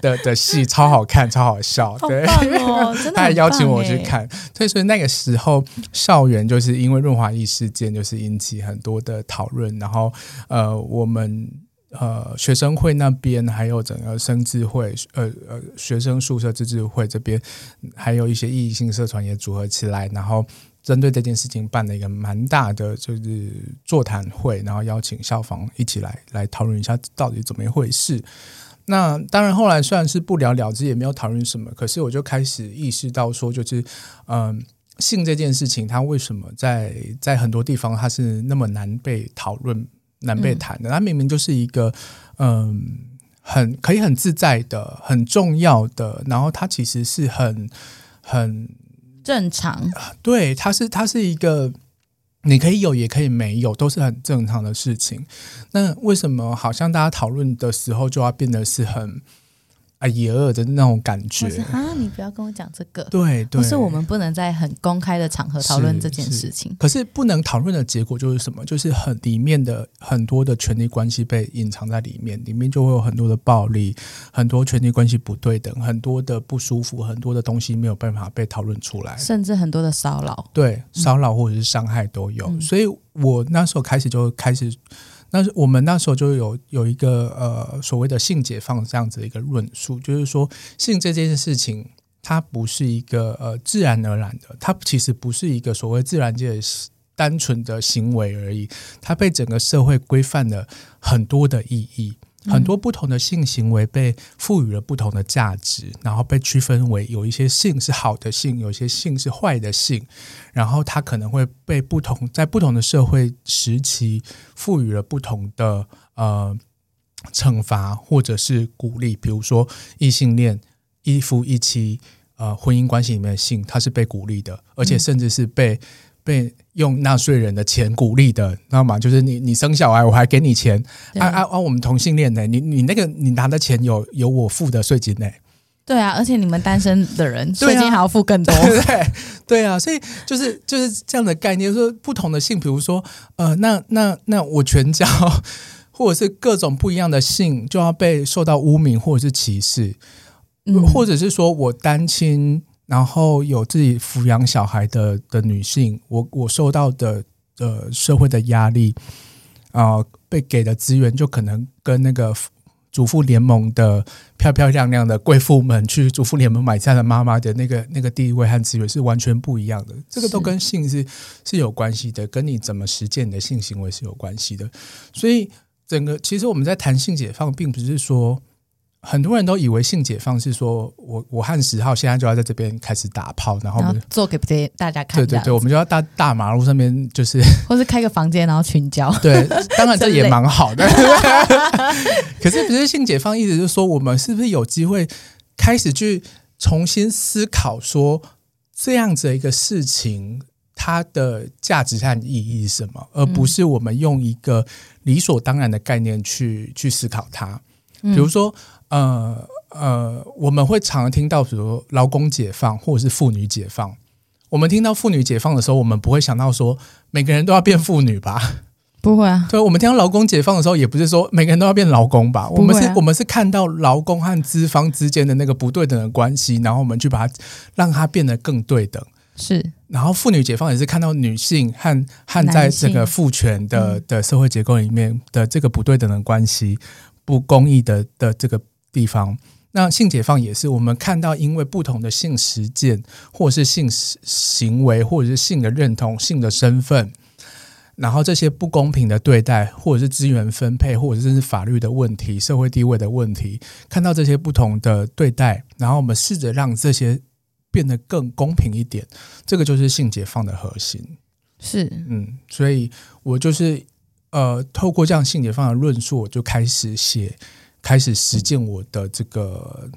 的的戏，超好看，超好笑，对，哦、他还邀请我去看，所以所以那个时候校园就是因为润滑液事件，就是引起很多的讨论，然后呃，我们呃学生会那边，还有整个生智会，呃呃学生宿舍自治会这边，还有一些异性社团也组合起来，然后针对这件事情办了一个蛮大的就是座谈会，然后邀请校方一起来来讨论一下到底怎么一回事。那当然，后来虽然是不了了之，也没有讨论什么，可是我就开始意识到说，就是嗯、性这件事情，它为什么在在很多地方它是那么难被讨论、难被谈的？它明明就是一个嗯、很可以很自在的、很重要的，然后它其实是很很正常。对，它是它是一个。你可以有，也可以没有，都是很正常的事情。那为什么好像大家讨论的时候就要变得是很？啊，野恶的那种感觉啊！你不要跟我讲这个，对对，不是我们不能在很公开的场合讨论这件事情。可是不能讨论的结果就是什么？就是很里面的很多的权力关系被隐藏在里面，里面就会有很多的暴力，很多权力关系不对等，很多的不舒服，很多的东西没有办法被讨论出来，甚至很多的骚扰，对，骚扰或者是伤害都有。嗯，所以我那时候开始就开始。那是我们那时候就有有一个呃所谓的性解放这样子的一个论述，就是说性这件事情，它不是一个呃自然而然的，它其实不是一个所谓自然界单纯的行为而已，它被整个社会规范了很多的意义。很多不同的性行为被赋予了不同的价值，然后被区分为有一些性是好的性，有一些性是坏的性，然后它可能会被不同在不同的社会时期赋予了不同的呃惩罚或者是鼓励，比如说异性恋一夫一妻呃婚姻关系里面的性，它是被鼓励的，而且甚至是被。嗯被用纳税人的钱鼓励的，知道吗？就是你你生小孩，我还给你钱。啊啊啊！我们同性恋呢？你你那个你拿的钱有有我付的税金呢？对啊，而且你们单身的人税金还要付更多，对对，对，对啊！所以就是就是这样的概念，说不同的性，比如说呃，那那那我全交，或者是各种不一样的性，就要被受到污名或者是歧视，嗯，或者是说我单亲。然后有自己抚养小孩的的女性，我我受到的呃社会的压力啊、呃，被给的资源就可能跟那个主妇联盟的漂漂亮亮的贵妇们去主妇联盟买菜的妈妈的那个那个地位和资源是完全不一样的。这个都跟性是是有关系的，跟你怎么实践你的性行为是有关系的。所以整个其实我们在谈性解放，并不是说。很多人都以为性解放是说我我和十号现在就要在这边开始打炮，然后，然后做给这大家看。对对对，我们就要大大马路上面就是，或是开个房间然后群交。对，当然 这也蛮好的。可是不是性解放，意思就是说我们是不是有机会开始去重新思考说这样子的一个事情它的价值和意义是什么，而不是我们用一个理所当然的概念去去思考它。比如说。呃呃，我们会常常听到，比如劳工解放或者是妇女解放。我们听到妇女解放的时候，我们不会想到说每个人都要变妇女吧？不会啊。对，我们听到劳工解放的时候，也不是说每个人都要变劳工吧？我们是，我们是看到劳工和资方之间的那个不对等的关系，然后我们去把它让它变得更对等。是。然后妇女解放也是看到女性和和在这个父权的的社会结构里面的这个不对等的关系、不公义的的这个。地方，那性解放也是我们看到，因为不同的性实践，或是性行为，或者是性的认同、性的身份，然后这些不公平的对待，或者是资源分配，或者是法律的问题、社会地位的问题，看到这些不同的对待，然后我们试着让这些变得更公平一点，这个就是性解放的核心。是，嗯，所以我就是呃，透过这样性解放的论述，我就开始写。开始实践我的这个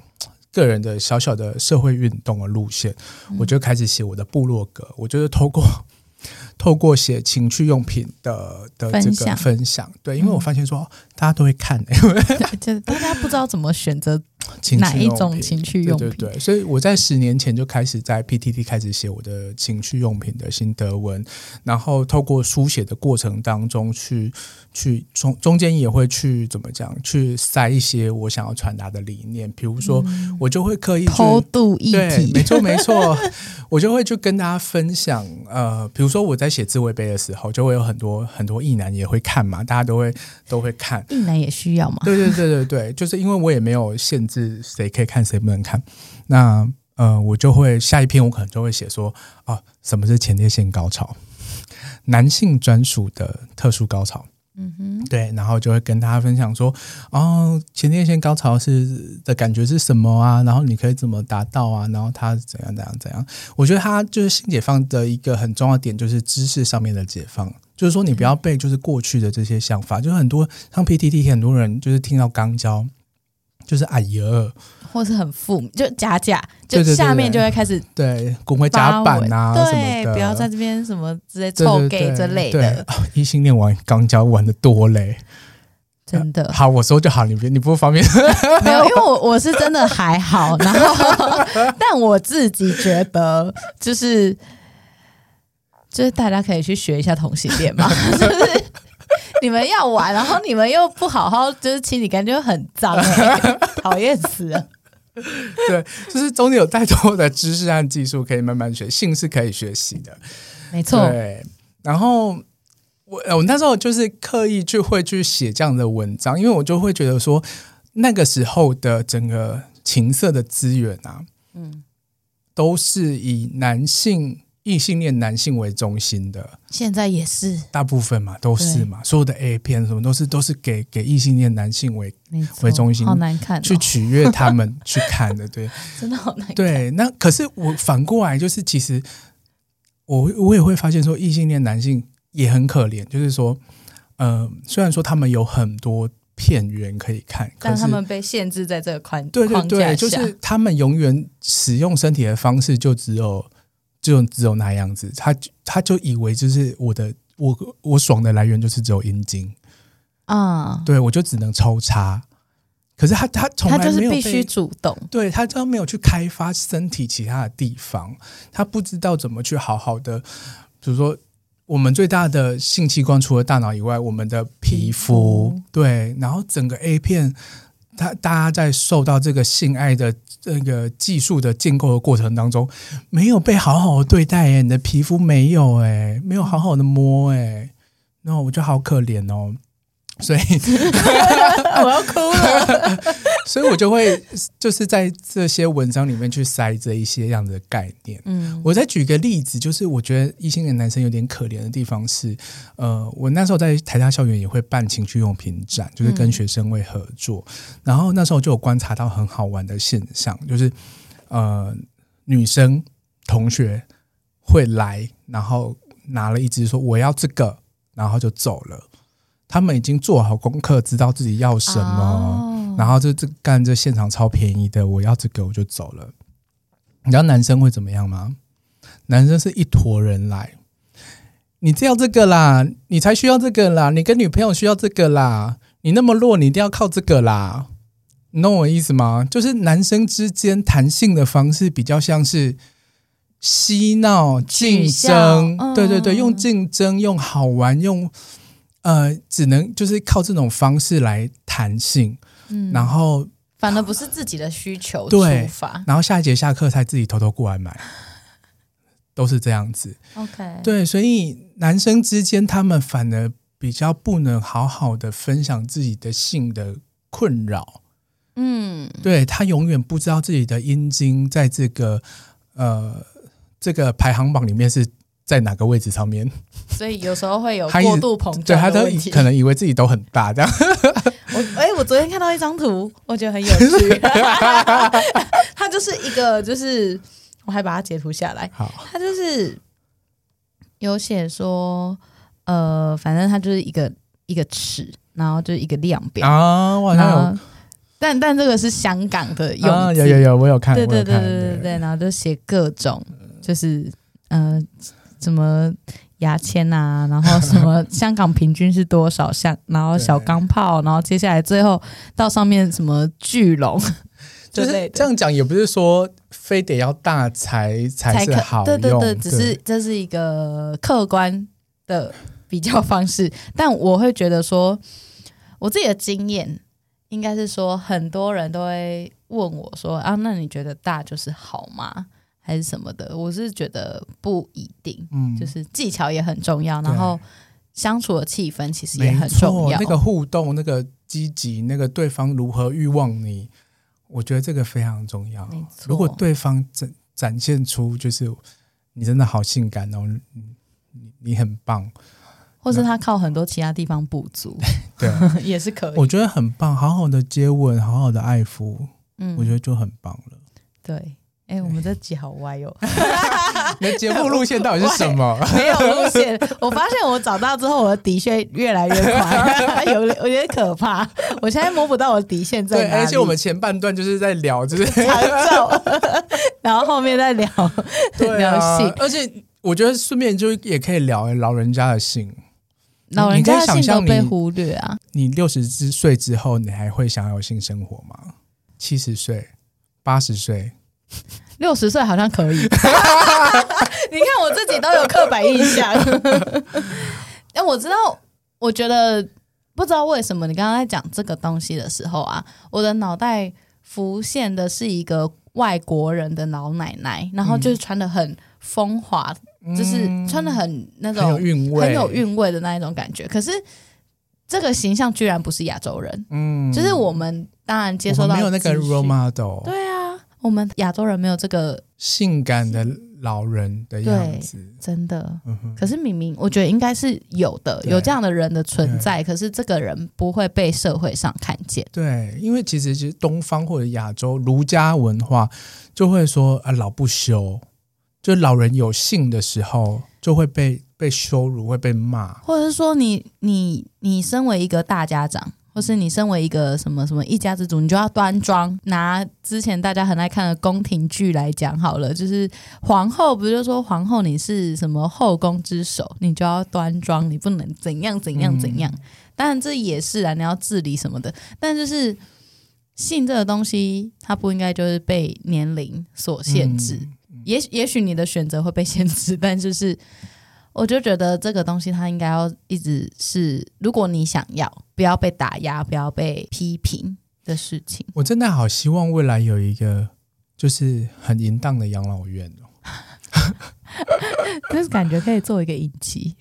个人的小小的社会运动的路线，我就开始写我的部落格。我就是透过 透过写情趣用品的的这个分享，对，因为我发现说大家都会看，欸，就大家不知道怎么选择哪一种情趣用品？对对对，所以我在十年前就开始在 PTT 开始写我的情趣用品的心得文，然后透过书写的过程当中去去中中间也会去怎么讲，去塞一些我想要传达的理念，比如说我就会刻意偷渡议题，对，没错没错，我就会去跟大家分享，呃，比如说我在写自慰杯的时候，就会有很多很多异男也会看嘛，大家都会都会看，异男也需要嘛？对对对对对，就是因为我也没有限制谁可以看谁不能看，那呃，我就会下一篇我可能就会写说，哦，什么是前列腺高潮，男性专属的特殊高潮。嗯哼，对，然后就会跟大家分享说，哦，前列腺高潮是的感觉是什么啊？然后你可以怎么达到啊？然后它怎样怎样怎样？我觉得它就是性解放的一个很重要的点，就是知识上面的解放，就是说你不要被就是过去的这些想法，就是很多像 PTT 很多人就是听到肛交，就是哎呀。或是很负，就假假，就下面就会开始对滚回甲板啊，对，不要在这边什么直接臭 gay 之类的。异性恋玩肛交玩的多嘞，真的。好，我说就好，你别你不方便。没有，因为我我是真的还好，然后但我自己觉得就是就是大家可以去学一下同性恋嘛，就是。你们要玩，然后你们又不好好就是清理，感觉很脏哎，讨厌死了。对，就是中间有太多的知识和技术可以慢慢学，性是可以学习的，没错。对，然后我我那时候就是刻意去会去写这样的文章，因为我就会觉得说，那个时候的整个情色的资源啊，嗯，都是以男性。异性恋男性为中心的，现在也是。大部分嘛，都是嘛，所有的 A 片什么都是都是给给异性恋男性为为中心，好难看，哦，去取悦他们 去看的，对，真的好难看。对，那可是我反过来就是，其实我我也会发现说，异性恋男性也很可怜，就是说，嗯、呃，虽然说他们有很多片源可以看，但他们被限制在这个框对对对，就是他们永远使用身体的方式就只有。就只有那样子，他他就以为就是我的我我爽的来源就是只有阴茎。啊，对我就只能抽插，可是他他从来没有他就是必须主动，对他都没有去开发身体其他的地方，他不知道怎么去好好的，比如说我们最大的性器官除了大脑以外，我们的皮肤，对，然后整个 A 片。他大家在受到这个性爱的这个技术的建构的过程当中，没有被好好的对待哎，你的皮肤没有哎，没有好好的摸哎，那我就好可怜哦。所以 我要哭了，所以我就会就是在这些文章里面去塞这一些样的概念。嗯，我再举个例子，就是我觉得异性的男生有点可怜的地方是，呃，我那时候在台大校园也会办情趣用品展，就是跟学生会合作，然后那时候就有观察到很好玩的现象，就是呃，女生同学会来，然后拿了一支说我要这个，然后就走了。他们已经做好功课，知道自己要什么，哦、然后就这干这现场超便宜的，我要这个我就走了。你知道男生会怎么样吗？男生是一坨人来，你只要这个啦，你才需要这个啦，你跟女朋友需要这个啦，你那么弱，你一定要靠这个啦，你懂我意思吗？就是男生之间谈性的方式比较像是嬉闹、竞争，嗯、对对对，用竞争、用好玩、用。呃，只能就是靠这种方式来谈性，嗯，然后反而不是自己的需求出发，对，然后下一节下课才自己偷偷过来买，都是这样子。OK，对，所以男生之间他们反而比较不能好好的分享自己的性的困扰，嗯，对，他永远不知道自己的阴茎在这个呃这个排行榜里面是。在哪个位置上面？所以有时候会有过度膨胀，对，他都可能以为自己都很大这样。我哎、欸，我昨天看到一张图，我觉得很有趣。他就是一个，就是我还把它截图下来。好，他就是有写说，呃，反正他就是一个一个尺，然后就是一个量表啊。我好像有，但但这个是香港的用、啊，有有有，我有看，对对对对对对，然后就写各种，就是呃。什么牙签啊，然后什么香港平均是多少像，然后小钢炮，然后接下来最后到上面什么巨龙，就是这样讲，也不是说非得要大才才是好用，对对对，只是这是一个客观的比较方式。但我会觉得说，我自己的经验应该是说，很多人都会问我说啊，那你觉得大就是好吗？还是什么的？我是觉得不一定，嗯，就是技巧也很重要，然后。相处的气氛其实也很重要，那个互动、那个积极、那个对方如何欲望你，我觉得这个非常重要。如果对方展展现出就是你真的好性感哦，你你很棒，或是他靠很多其他地方补足，对，也是可以。我觉得很棒，好好的接吻，好好的爱抚，嗯，我觉得就很棒了。对。哎、欸，我们这集好歪哟！你的节目路线到底是什么？没有路线。我发现我找到之后，我的底线越来越宽，有有点可怕。我现在摸不到我的底线在哪里。对，而且我们前半段就是在聊，就是长照，然后后面在聊、聊性。而且我觉得顺便就也可以聊老人家的性。老人家的性都被忽略啊！你六十岁之后，你还会想要有性生活吗？七十岁、八十岁？六十岁好像可以，你看我自己都有刻板印象。哎，我知道，我觉得不知道为什么你刚刚在讲这个东西的时候啊，我的脑袋浮现的是一个外国人的老奶奶，然后就是穿的很风华，嗯、就是穿的很那种很有韵味、很有韵味的那一种感觉。可是这个形象居然不是亚洲人，嗯，就是我们当然接受到没有那个 role model。我们亚洲人没有这个性感的老人的样子，真的。可是明明我觉得应该是有的，有这样的人的存在，可是这个人不会被社会上看见。对，因为其实其实东方或者亚洲儒家文化就会说啊，老不休，就老人有性的时候就会被被羞辱，会被骂，或者是说你你你身为一个大家长。或是你身为一个什么什么一家之主，你就要端庄。拿之前大家很爱看的宫廷剧来讲好了，就是皇后不就说皇后你是什么后宫之首，你就要端庄，你不能怎样怎样怎样。嗯、当然这也是啊，你要治理什么的。但就是性这个东西，它不应该就是被年龄所限制。嗯、也也许你的选择会被限制，但就是。我就觉得这个东西它应该要一直是，如果你想要，不要被打压，不要被批评的事情。我真的好希望未来有一个就是很淫荡的养老院哦，就是感觉可以做一个影集。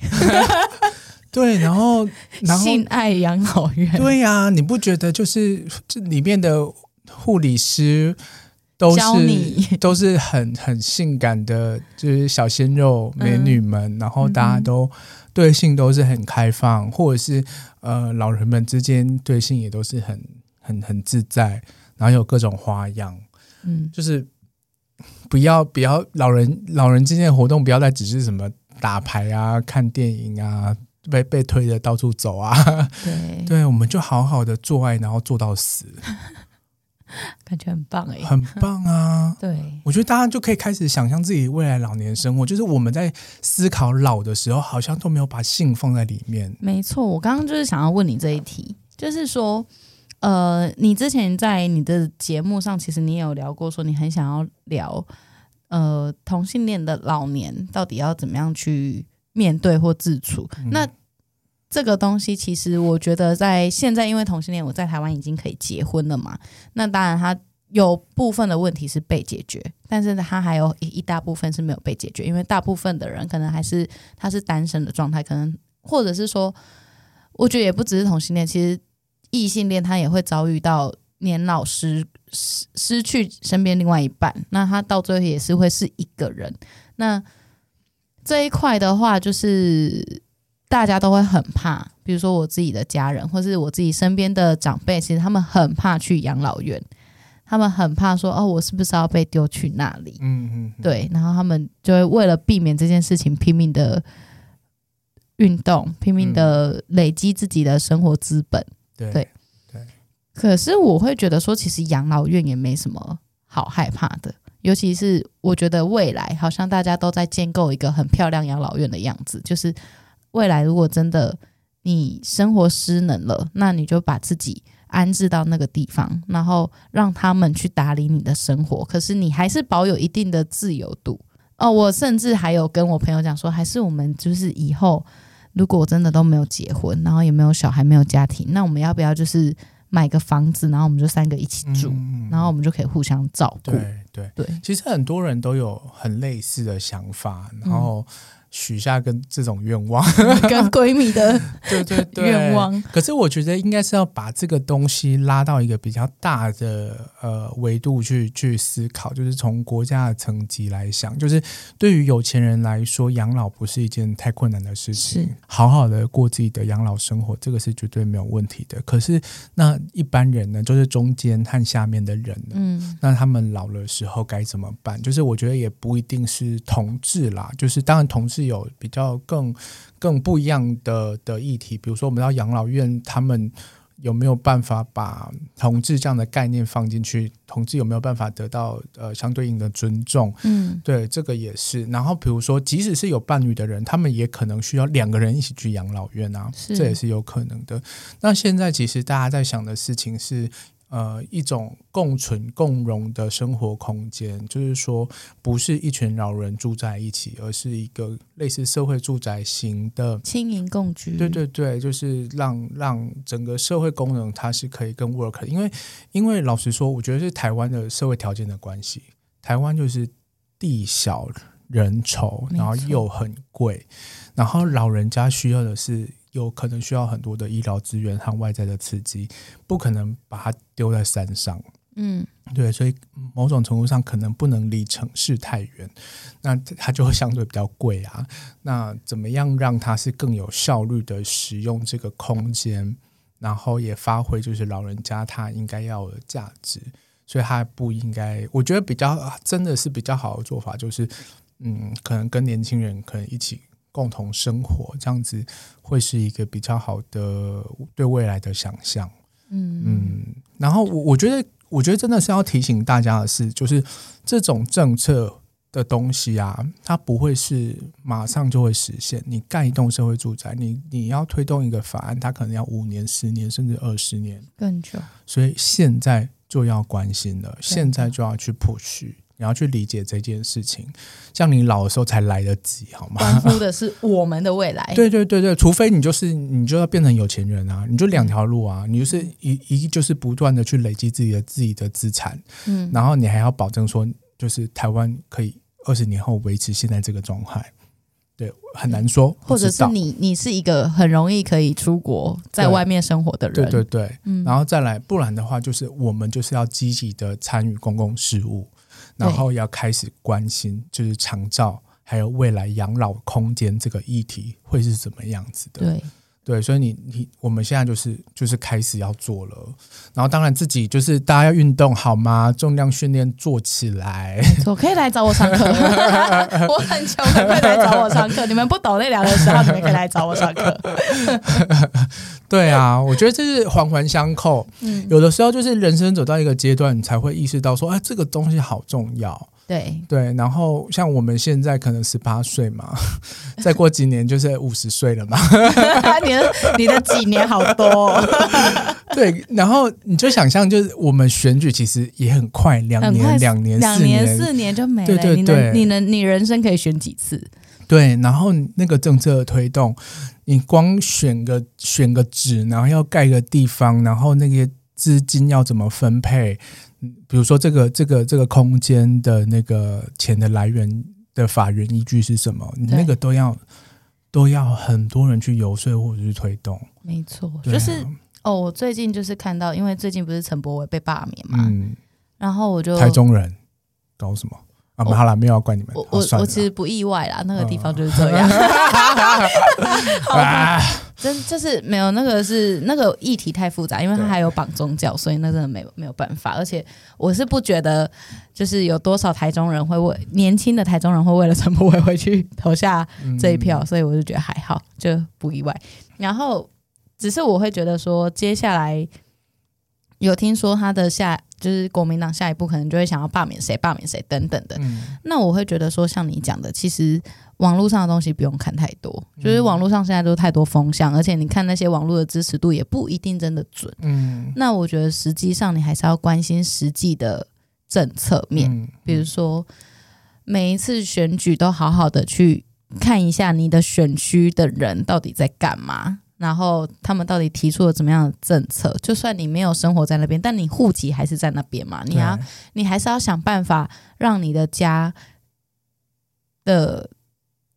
对，然后 然后性爱养老院，对呀、啊，你不觉得就是这里面的护理师？都是 都是很很性感的，就是小鲜肉美女们，嗯、然后大家都对性都是很开放，嗯、或者是呃老人们之间对性也都是很很很自在，然后有各种花样，嗯，就是不要不要老人老人之间的活动不要再只是什么打牌啊、看电影啊、被被推着到处走啊，对。对，我们就好好的做爱，然后做到死。感觉很棒哎、欸，很棒啊！对，我觉得大家就可以开始想象自己未来老年生活。就是我们在思考老的时候，好像都没有把性放在里面。没错，我刚刚就是想要问你这一题，就是说，呃，你之前在你的节目上，其实你也有聊过，说你很想要聊，呃，同性恋的老年到底要怎么样去面对或自处？嗯、那这个东西其实我觉得在现在，因为同性恋，我在台湾已经可以结婚了嘛。那当然，他有部分的问题是被解决，但是他还有一一大部分是没有被解决，因为大部分的人可能还是他是单身的状态，可能或者是说，我觉得也不只是同性恋，其实异性恋他也会遭遇到年老失失失去身边另外一半，那他到最后也是会是一个人。那这一块的话，就是。大家都会很怕，比如说我自己的家人，或是我自己身边的长辈，其实他们很怕去养老院，他们很怕说哦，我是不是要被丢去那里？嗯嗯，对，然后他们就会为了避免这件事情，拼命的运动，拼命的累积自己的生活资本。对对对。可是我会觉得说，其实养老院也没什么好害怕的，尤其是我觉得未来好像大家都在建构一个很漂亮养老院的样子，就是。未来如果真的你生活失能了，那你就把自己安置到那个地方，然后让他们去打理你的生活，可是你还是保有一定的自由度。哦，我甚至还有跟我朋友讲说，还是我们就是以后如果我真的都没有结婚，然后也没有小孩，没有家庭，那我们要不要就是买个房子，然后我们就三个一起住，嗯、然后我们就可以互相照顾。对对对，其实很多人都有很类似的想法，然后。嗯许下跟这种愿望，跟闺蜜的 对对对愿望。可是我觉得应该是要把这个东西拉到一个比较大的呃维度去去思考，就是从国家的层级来想，就是对于有钱人来说，养老不是一件太困难的事情，是好好的过自己的养老生活，这个是绝对没有问题的。可是那一般人呢，就是中间和下面的人呢，嗯，那他们老了时候该怎么办？就是我觉得也不一定是同志啦，就是当然同志。是有比较更更不一样的的议题，比如说我们到养老院，他们有没有办法把同志这样的概念放进去？同志有没有办法得到呃相对应的尊重？嗯，对，这个也是。然后比如说，即使是有伴侣的人，他们也可能需要两个人一起去养老院啊，这也是有可能的。那现在其实大家在想的事情是。呃，一种共存共荣的生活空间，就是说，不是一群老人住在一起，而是一个类似社会住宅型的轻盈共居。对对对，就是让让整个社会功能它是可以跟 work。因为因为老实说，我觉得是台湾的社会条件的关系，台湾就是地小人稠，然后又很贵，然后老人家需要的是。有可能需要很多的医疗资源和外在的刺激，不可能把它丢在山上。嗯，对，所以某种程度上可能不能离城市太远，那它就会相对比较贵啊。那怎么样让它是更有效率的使用这个空间，然后也发挥就是老人家他应该要的价值？所以他不应该，我觉得比较真的是比较好的做法，就是嗯，可能跟年轻人可能一起。共同生活这样子会是一个比较好的对未来的想象，嗯嗯。然后我我觉得，我觉得真的是要提醒大家的是，就是这种政策的东西啊，它不会是马上就会实现。你盖一栋社会住宅，你你要推动一个法案，它可能要五年、十年，甚至二十年更久。所以现在就要关心了，现在就要去 push。你要去理解这件事情，像你老的时候才来得及，好吗？关乎的是我们的未来。对对对对，除非你就是你就要变成有钱人啊，你就两条路啊，你就是一一就是不断的去累积自己的自己的资产，嗯，然后你还要保证说，就是台湾可以二十年后维持现在这个状态。对，很难说，或者是你你是一个很容易可以出国在外面生活的人，对对对，嗯，然后再来，不然的话就是我们就是要积极的参与公共事务。然后要开始关心，就是长照还有未来养老空间这个议题会是怎么样子的？对对，所以你你我们现在就是就是开始要做了。然后当然自己就是大家要运动好吗？重量训练做起来。我可以来找我上课，我很穷，可以来找我上课。你们不懂那两个时候，你们可以来找我上课。对啊，我觉得这是环环相扣。嗯，有的时候就是人生走到一个阶段，你才会意识到说，哎，这个东西好重要。对对，然后像我们现在可能十八岁嘛，再过几年就是五十岁了嘛。你的你的几年好多哦。对，然后你就想象，就是我们选举其实也很快，两年、两年、两年、四年就没了。对对对，你能你人生可以选几次？对，然后那个政策的推动，你光选个选个址，然后要盖个地方，然后那些资金要怎么分配？比如说这个这个这个空间的那个钱的来源的法源依据是什么？你那个都要都要很多人去游说或者是推动。没错，啊、就是哦，我最近就是看到，因为最近不是陈柏伟被罢免嘛，嗯，然后我就台中人搞什么？啊，好了，没有要怪你们。我我我其实不意外啦，那个地方就是这样。真就是没有那个是那个议题太复杂，因为它还有绑宗教，所以那真的没没有办法。而且我是不觉得，就是有多少台中人会为年轻的台中人会为了陈柏伟回去投下这一票，所以我就觉得还好，就不意外。然后只是我会觉得说，接下来有听说他的下就是国民党下一步可能就会想要罢免谁罢免谁等等的。嗯，那我会觉得说，像你讲的，其实网络上的东西不用看太多，就是网络上现在都太多风向，而且你看那些网络的支持度也不一定真的准。嗯，那我觉得实际上你还是要关心实际的政策面，嗯比如说每一次选举都好好的去看一下你的选区的人到底在干嘛。然后他们到底提出了怎么样的政策？就算你没有生活在那边，但你户籍还是在那边嘛？你要，你还是要想办法让你的家的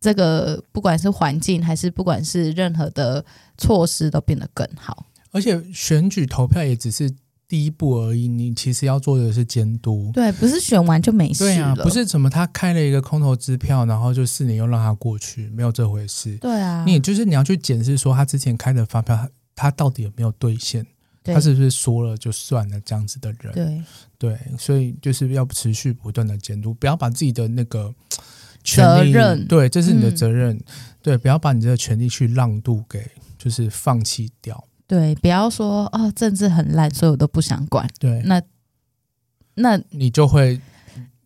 这个，不管是环境还是不管是任何的措施，都变得更好。而且选举投票也只是。第一步而已，你其实要做的是监督。对，不是选完就没事了。对啊，不是怎么他开了一个空头支票，然后就四年又让他过去，没有这回事。对啊，你就是你要去检视说他之前开的发票，他，到底有没有兑现？他是不是说了就算了这样子的人？对对，所以就是要持续不断的监督，不要把自己的那个责任，对，这是你的责任。嗯、对，不要把你这个权利去让渡给，就是放弃掉。对，不要说哦，政治很烂，所以我都不想管。对，那那你就会，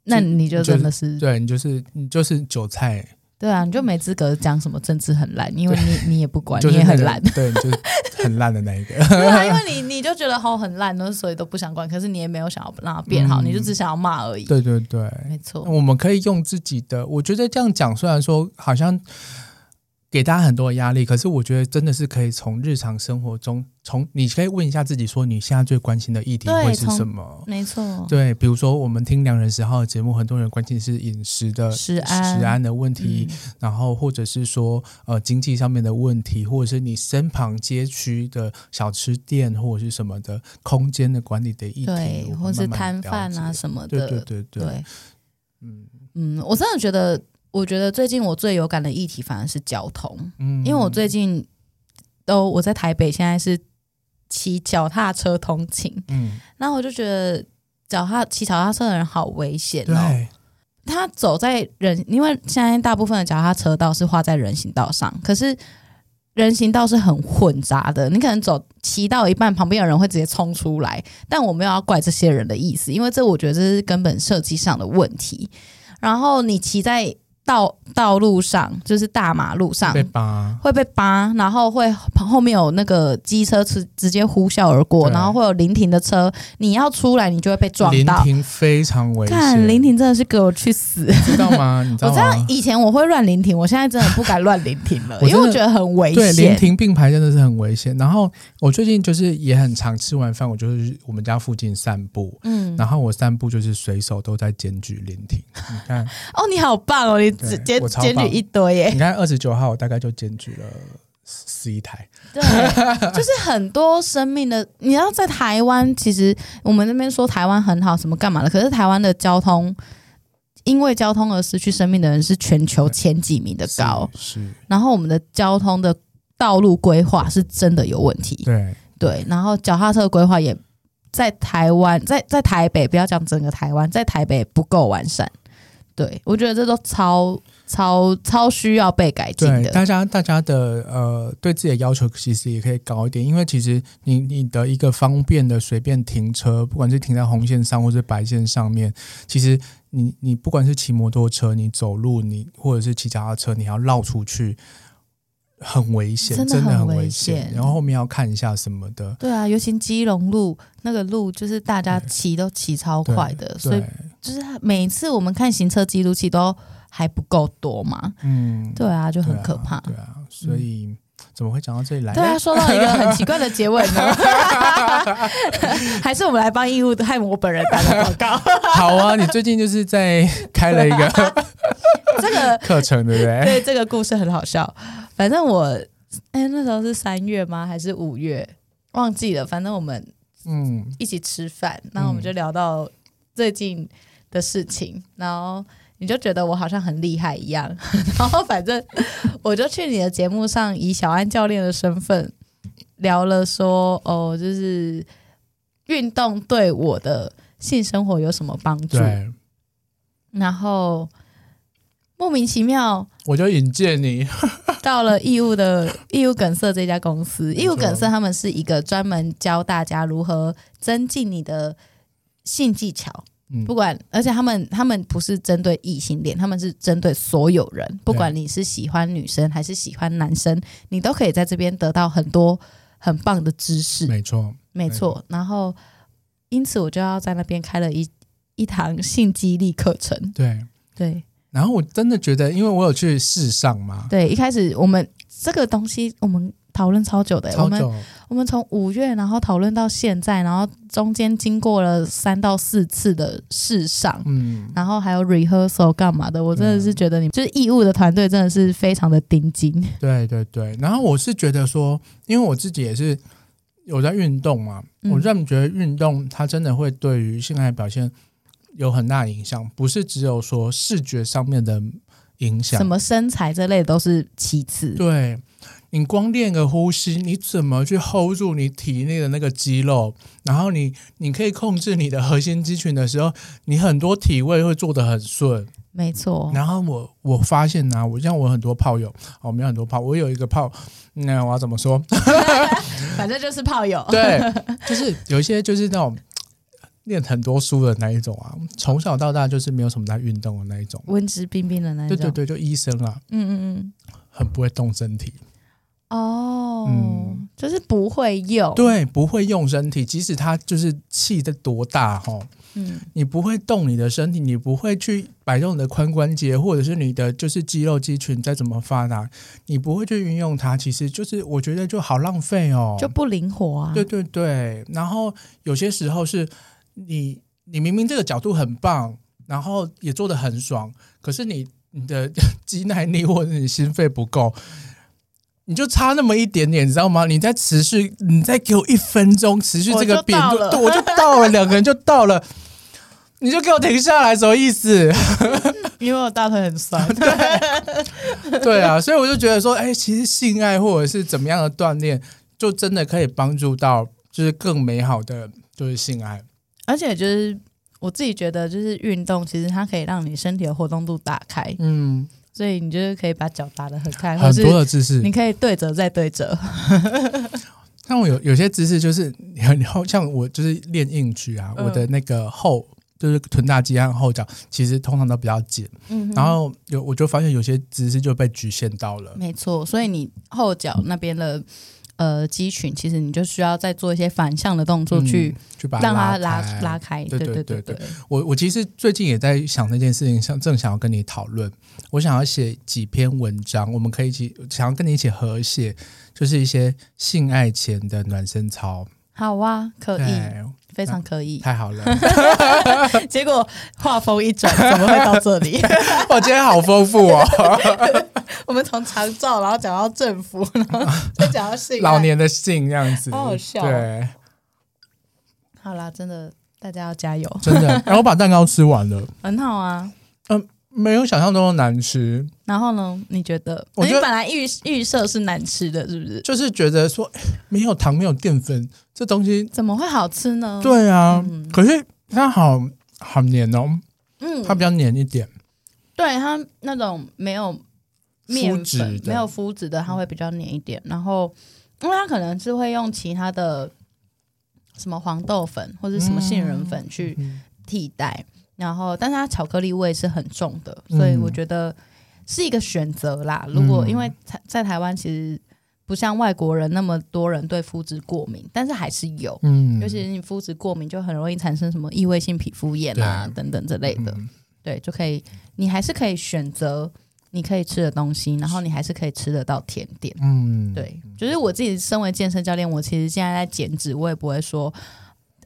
那你就真的是，就是、对你就是你就是韭菜。对啊，你就没资格讲什么政治很烂，因为你你也不管，就是你也很烂。对，就是很烂的那一个。对啊，因为你 你就觉得好很烂，所以都不想管。可是你也没有想要让它变好，嗯、你就只想要骂而已。对对对，没错。我们可以用自己的，我觉得这样讲，虽然说好像。给大家很多的压力，可是我觉得真的是可以从日常生活中，从你可以问一下自己，说你现在最关心的议题会是什么？没错，对，比如说我们听良人十号的节目，很多人关心是饮食的食安、食安的问题，嗯、然后或者是说呃经济上面的问题，或者是你身旁街区的小吃店或者是什么的空间的管理的议题，对，或是摊贩啊什么的，对对对对，对。嗯。嗯，我真的觉得。我觉得最近我最有感的议题反而是交通，嗯，因为我最近都我在台北，现在是骑脚踏车通勤，嗯，然后我就觉得脚踏骑脚踏车的人好危险哦，他走在人，因为现在大部分的脚踏车道是画在人行道上，可是人行道是很混杂的，你可能走骑到一半，旁边有人会直接冲出来，但我没有要怪这些人的意思，因为这我觉得这是根本设计上的问题，然后你骑在。道道路上就是大马路上被扒，会被扒，然后会后面有那个机车直直接呼啸而过，然后会有临停的车，你要出来你就会被撞到。临停非常危险，看临停真的是给我去死，知道吗？你知道吗？我知道以前我会乱临停，我现在真的不敢乱临停了，因为我觉得很危险。对，临停并排真的是很危险。然后我最近就是也很常吃完饭，我就是我们家附近散步，嗯，然后我散步就是随手都在检举临停。你看，哦，你好棒哦，你。检检举一堆耶！你看二十九号，我大概就检举了十一台。对，就是很多生命的。你要在台湾，其实我们那边说台湾很好，什么干嘛的？可是台湾的交通，因为交通而失去生命的人是全球前几名的高。是。是然后我们的交通的道路规划是真的有问题。对对。然后脚踏车规划也在台湾，在在台北，不要讲整个台湾，在台北不够完善。对，我觉得这都超超超需要被改进的。对，大家大家的呃，对自己的要求其实也可以高一点，因为其实你你的一个方便的随便停车，不管是停在红线上或是白线上面，其实你你不管是骑摩托车，你走路，你或者是骑脚踏车，你要绕出去。很危险，真的很危险。然后后面要看一下什么的。对啊，尤其基隆路那个路，就是大家骑都骑超快的，所以就是每次我们看行车记录器都还不够多嘛。嗯，对啊，就很可怕。对啊，所以、嗯、怎么会讲到这里来？对啊，说到一个很奇怪的结尾呢，还是我们来帮义务害我本人打个广告。好啊，你最近就是在开了一个 这个 课程，对不对？对，这个故事很好笑。反正我，哎、欸，那时候是三月吗？还是五月？忘记了。反正我们，嗯，一起吃饭，嗯、然后我们就聊到最近的事情，嗯、然后你就觉得我好像很厉害一样，然后反正我就去你的节目上，以小安教练的身份聊了说，哦，就是运动对我的性生活有什么帮助？对。然后。莫名其妙，我就引荐你 到了义乌的义乌梗色这家公司。义乌梗色他们是一个专门教大家如何增进你的性技巧，嗯不管，而且他们他们不是针对异性恋，他们是针对所有人，不管你是喜欢女生还是喜欢男生，你都可以在这边得到很多很棒的知识。没错，没错，然后因此我就要在那边开了一一堂性激励课程。对。对然后我真的觉得，因为我有去试上嘛，对，一开始我们这个东西我们讨论超久的，我们我们从五月然后讨论到现在，然后中间经过了三到四次的试上，嗯，然后还有 rehearsal 干嘛的，我真的是觉得你们就是义务的团队真的是非常的顶尖。对对对。然后我是觉得说，因为我自己也是有在运动嘛，嗯我真的觉得运动它真的会对于性爱表现有很大影响，不是只有说视觉上面的影响，什么身材这类都是其次。对。你光练个呼吸，你怎么去 hold 住你体内的那个肌肉？然后你你可以控制你的核心肌群的时候，你很多体位会做得很顺。没错。然后我我发现呢、啊，我像我很多炮友，我们有很多炮，我有一个炮，那我要怎么说？反正就是炮友。对，就是有一些就是那种练很多书的那一种啊，从小到大就是没有什么在运动的那一种，文质彬彬的那一种。对对对，就医生啊，嗯嗯嗯。很不会动身体，哦，嗯就是不会用。对，不会用身体，即使他就是气的多大哈，嗯，你不会动你的身体，你不会去摆动你的髋关节，或者是你的就是肌肉肌群再怎么发达，你不会去运用它，其实就是我觉得就好浪费哦，就不灵活啊。对对对，然后有些时候是你你明明这个角度很棒，然后也做得很爽，可是你你的 肌耐力或者你心肺不够，你就差那么一点点，你知道吗？你再持续，你再给我一分钟持续这个扁度，我就到了对，我就到了，两个人就到了，你就给我停下来，什么意思？因为我大腿很酸。对啊，所以我就觉得说，哎，其实性爱或者是怎么样的锻炼，就真的可以帮助到，就是更美好的就是性爱。而且就是我自己觉得，就是运动其实它可以让你身体的活动度打开，嗯，所以你就是可以把脚打得很开，很多的姿势你。可以对折再对折。但我有有些姿势就是，很后像我就是练硬举啊，嗯我的那个后就是臀大肌和后脚其实通常都比较紧，嗯，然后有我就发现有些姿势就被局限到了。没错，所以你后脚那边的呃肌群，其实你就需要再做一些反向的动作去嗯去把它拉拉拉开。对对对对对对对，我我其实最近也在想那件事情，想正想要跟你讨论，我想要写几篇文章，我们可以一起想要跟你一起合写，就是一些性爱前的暖身操。好啊，可以，非常可以。太好了 结果话锋一转，怎么会到这里？我今天好丰富哦。我们从长照，然后讲到政府，然后再讲到性老。年的性这样子，好好笑哦对，好啦，真的，大家要加油，真的。然 后我把蛋糕吃完了，很好啊。嗯没有想象中的难吃，然后呢？你觉得？我觉得你本来预预设是难吃的，是不是？就是觉得说哎没有糖，没有淀粉，这东西，怎么会好吃呢？，对啊。嗯可是它好好黏哦，嗯，它比较黏一点，对它那种没有面粉没有麸质的，它会比较黏一点。然后，因为它可能是会用其他的什么黄豆粉或者什么杏仁粉去嗯替代，然后，但是它巧克力味是很重的，嗯所以我觉得是一个选择啦。如果嗯因为在在台湾其实不像外国人那么多人对麸质过敏，但是还是有。嗯尤其是你肤质过敏，就很容易产生什么异位性皮肤炎啊等等之类的。嗯对，就可以，你还是可以选择你可以吃的东西，然后你还是可以吃得到甜点。嗯，对，就是我自己身为健身教练，我其实现在在减脂，我也不会说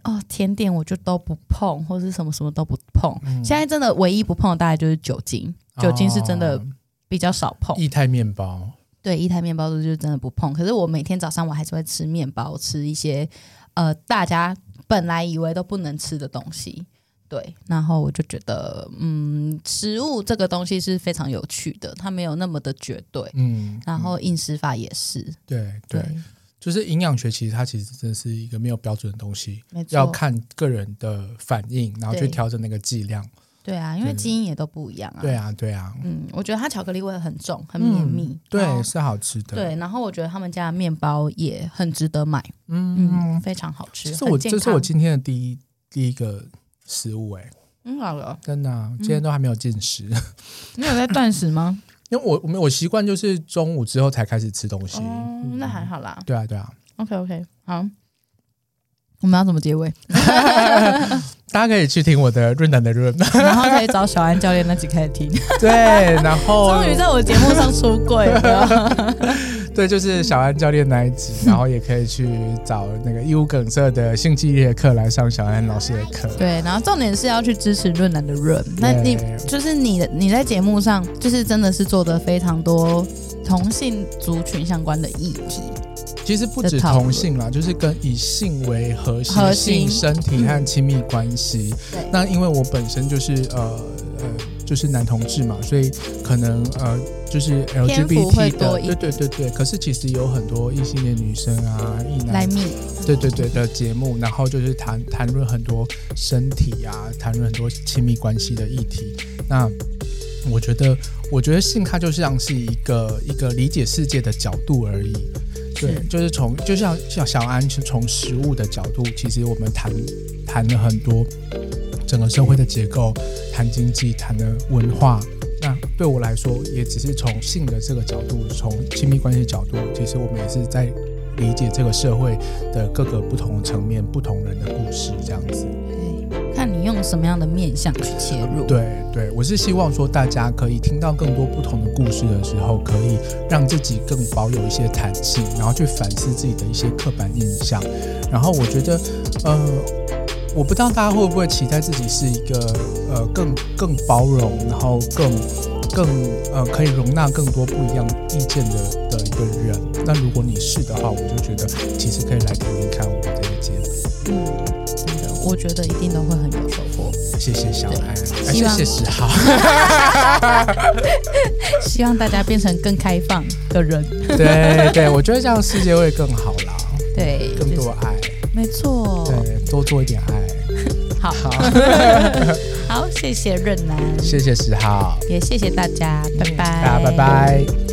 哦甜点我就都不碰，或是什么什么都不碰。嗯现在真的唯一不碰的大概就是酒精，酒精是真的哦比较少碰。液态面包，对，液态面包就是真的不碰。可是我每天早上我还是会吃面包，吃一些呃大家本来以为都不能吃的东西。对，然后我就觉得，嗯，食物这个东西是非常有趣的，它没有那么的绝对。嗯，然后饮食法也是，对对，对，就是营养学，其实它其实真的是一个没有标准的东西，要看个人的反应，然后去对调整那个剂量。对啊，因为基因也都不一样啊。对啊，对啊。嗯，我觉得它巧克力味很重，很绵密。嗯、对，是好吃的。对，然后我觉得他们家的面包也很值得买。嗯嗯，非常好吃。这是我这是我今天的第一第一个食物哎、欸。嗯，好了，真的、啊，今天都还没有进食。你有在断食吗？因为我我我习惯就是中午之后才开始吃东西。那还好啦。对啊，对啊。OK OK，好。我们要怎么结尾？大家可以去听我的润南的润，然后可以找小安教练那集开始听。对，然后终于在我节目上出柜了。对，就是小安教练那一集，然后也可以去找那个义务梗塞的性记忆课来上小安老师的课。对，然后重点是要去支持润南的润。那你就是你的你在节目上就是真的是做的非常多同性族群相关的议题。其实不止同性啦，就是跟以性为核心，核心性身体和亲密关系。嗯、那因为我本身就是呃呃就是男同志嘛，所以可能呃就是 LGBT 的，对对对对。可是其实有很多异性恋女生啊，异男，对对对的节目，然后就是谈谈论很多身体啊，谈论很多亲密关系的议题。那我觉得，我觉得性它就像是一个一个理解世界的角度而已。对，就是从就像像小安从食物的角度，其实我们谈谈了很多整个社会的结构，谈经济，谈的文化。那对我来说，也只是从性的这个角度，从亲密关系角度，其实我们也是在理解这个社会的各个不同层面、不同人的故事，这样子。看你用什么样的面向去切入。对对，我是希望说大家可以听到更多不同的故事的时候，可以让自己更保有一些弹性，然后去反思自己的一些刻板印象。然后我觉得，呃，我不知道大家会不会期待自己是一个呃更更包容，然后更更呃可以容纳更多不一样意见的的一个人。那如果你是的话，我就觉得其实可以来听听看我们这个节目。嗯。我觉得一定都会很有收获。谢谢小安，谢谢十号。希望大家变成更开放的人。对对，我觉得这样世界会更好啦。对，更多爱。没错。对，多做一点爱。好。好，谢谢润南。谢谢十号。也谢谢大家，拜拜。大家拜拜。